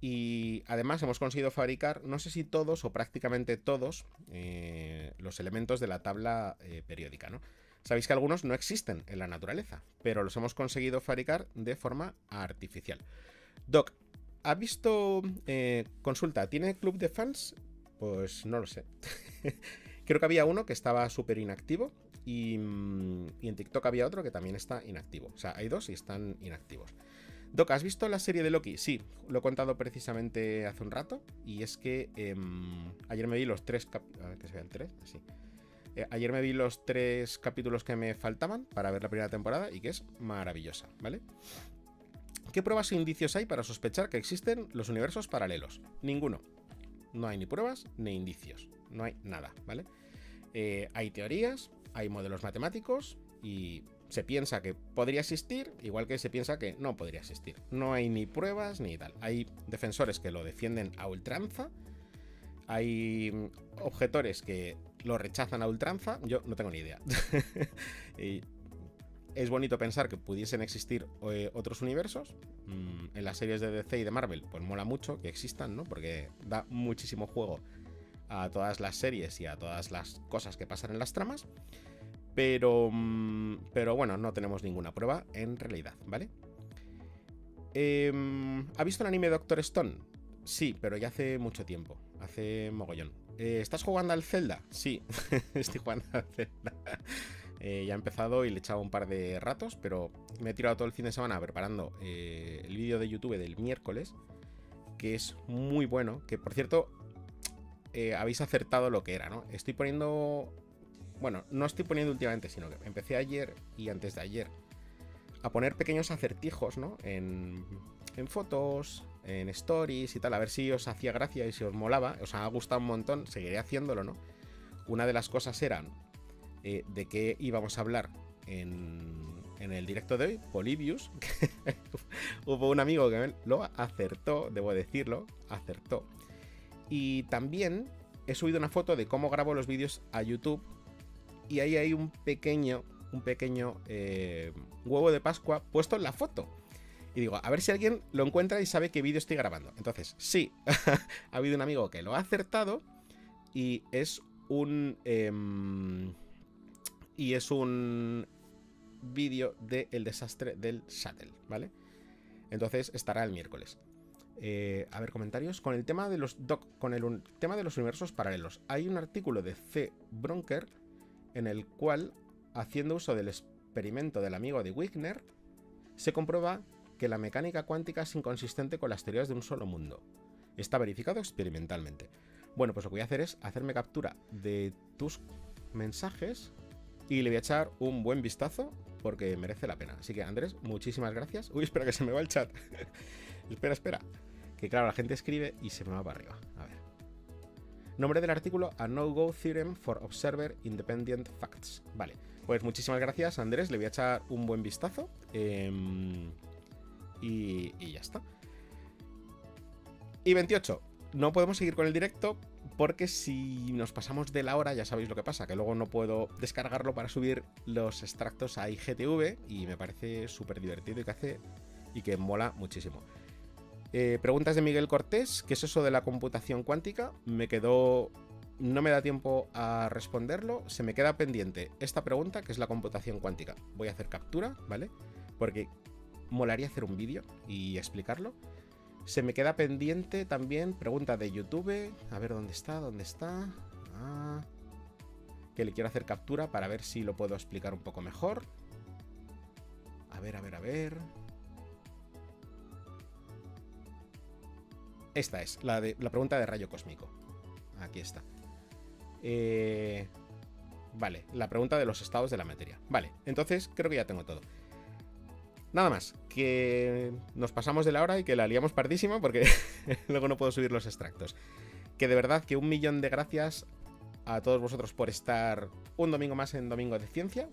Y además hemos conseguido fabricar, no sé si todos o prácticamente todos, eh, los elementos de la tabla eh, periódica, ¿no? Sabéis que algunos no existen en la naturaleza, pero los hemos conseguido fabricar de forma artificial. Doc, ¿ha visto... eh, consulta, ¿tiene club de fans? Pues no lo sé. Creo que había uno que estaba súper inactivo y, mm, y en TikTok había otro que también está inactivo. O sea, hay dos y están inactivos. Doc, ¿has visto la serie de Loki? Sí, lo he contado precisamente hace un rato. Y es que em, ayer me vi los tres capítulos. A ver que se vean tres. Así. Eh, ayer me vi los tres capítulos que me faltaban para ver la primera temporada y que es maravillosa, ¿vale? ¿Qué pruebas e indicios hay para sospechar que existen los universos paralelos? Ninguno. No hay ni pruebas ni indicios. No hay nada, ¿vale? Eh, hay teorías, hay modelos matemáticos y se piensa que podría existir, igual que se piensa que no podría existir. No hay ni pruebas ni tal. Hay defensores que lo defienden a ultranza. Hay mm, objetores que lo rechazan a ultranza. Yo no tengo ni idea. Y es bonito pensar que pudiesen existir eh, otros universos. Mm, en las series de DC y de Marvel, pues mola mucho que existan, ¿no? Porque da muchísimo juego a todas las series y a todas las cosas que pasan en las tramas. Pero, mm, pero bueno, no tenemos ninguna prueba en realidad, ¿vale? Em, ¿Ha visto el anime Doctor Stone? Sí, pero ya hace mucho tiempo. Hace mogollón. Eh, ¿Estás jugando al Zelda? Sí, estoy jugando al Zelda. Eh, ya he empezado y le he echado un par de ratos, pero me he tirado todo el fin de semana preparando eh, el vídeo de YouTube del miércoles, que es muy bueno. Que por cierto, habéis acertado lo que era, ¿no? Estoy poniendo. Bueno, no estoy poniendo últimamente, sino que empecé ayer y antes de ayer a poner pequeños acertijos, ¿no? En, en fotos, en stories y tal, a ver si os hacía gracia y si os molaba, os ha gustado un montón, seguiré haciéndolo, ¿no? Una de las cosas eran eh, de qué íbamos a hablar en, en el directo de hoy, Polybius. Hubo un amigo que lo acertó, debo decirlo, acertó. Y también he subido una foto de cómo grabo los vídeos a YouTube y ahí hay un pequeño, un pequeño eh, huevo de Pascua puesto en la foto. Y digo, a ver si alguien lo encuentra y sabe qué vídeo estoy grabando. Entonces, sí, ha habido un amigo que lo ha acertado y es un... em, y es un vídeo del desastre del Shuttle, ¿vale? Entonces estará el miércoles. Eh, a ver, comentarios. Con el tema de los con el tema de los universos paralelos. Hay un artículo de C. Bronker en el cual, haciendo uso del experimento del amigo de Wigner, se comprueba que la mecánica cuántica es inconsistente con las teorías de un solo mundo. Está verificado experimentalmente. Bueno, pues lo que voy a hacer es hacerme captura de tus mensajes y le voy a echar un buen vistazo porque merece la pena. Así que Andrés, muchísimas gracias. Uy, espera que se me va el chat. espera, espera. Que claro, la gente escribe y se me va para arriba. A ver. Nombre del artículo: A No-Go Theorem for Observer Independent Facts. Vale, pues muchísimas gracias, Andrés. Le voy a echar un buen vistazo. em, y, ya está. Y 28. No podemos seguir con el directo porque si nos pasamos de la hora, ya sabéis lo que pasa, que luego no puedo descargarlo para subir los extractos a IGTV y me parece súper divertido y que hace y que mola muchísimo. Eh, preguntas de Miguel Cortés, ¿qué es eso de la computación cuántica? Me quedó... No me da tiempo a responderlo, se me queda pendiente esta pregunta, que es la computación cuántica. Voy a hacer captura, ¿vale? Porque molaría hacer un vídeo y explicarlo. Se me queda pendiente también pregunta de YouTube. A ver dónde está, dónde está. Ah, que le quiero hacer captura para ver si lo puedo explicar un poco mejor. A ver, a ver, a ver. Esta es, la, de, la pregunta de rayo cósmico. Aquí está. Eh, vale, la pregunta de los estados de la materia. Vale, entonces creo que ya tengo todo. Nada más, que nos pasamos de la hora y que la liamos pardísima porque luego no puedo subir los extractos. Que de verdad que un millón de gracias a todos vosotros por estar un domingo más en Domingo de Ciencia.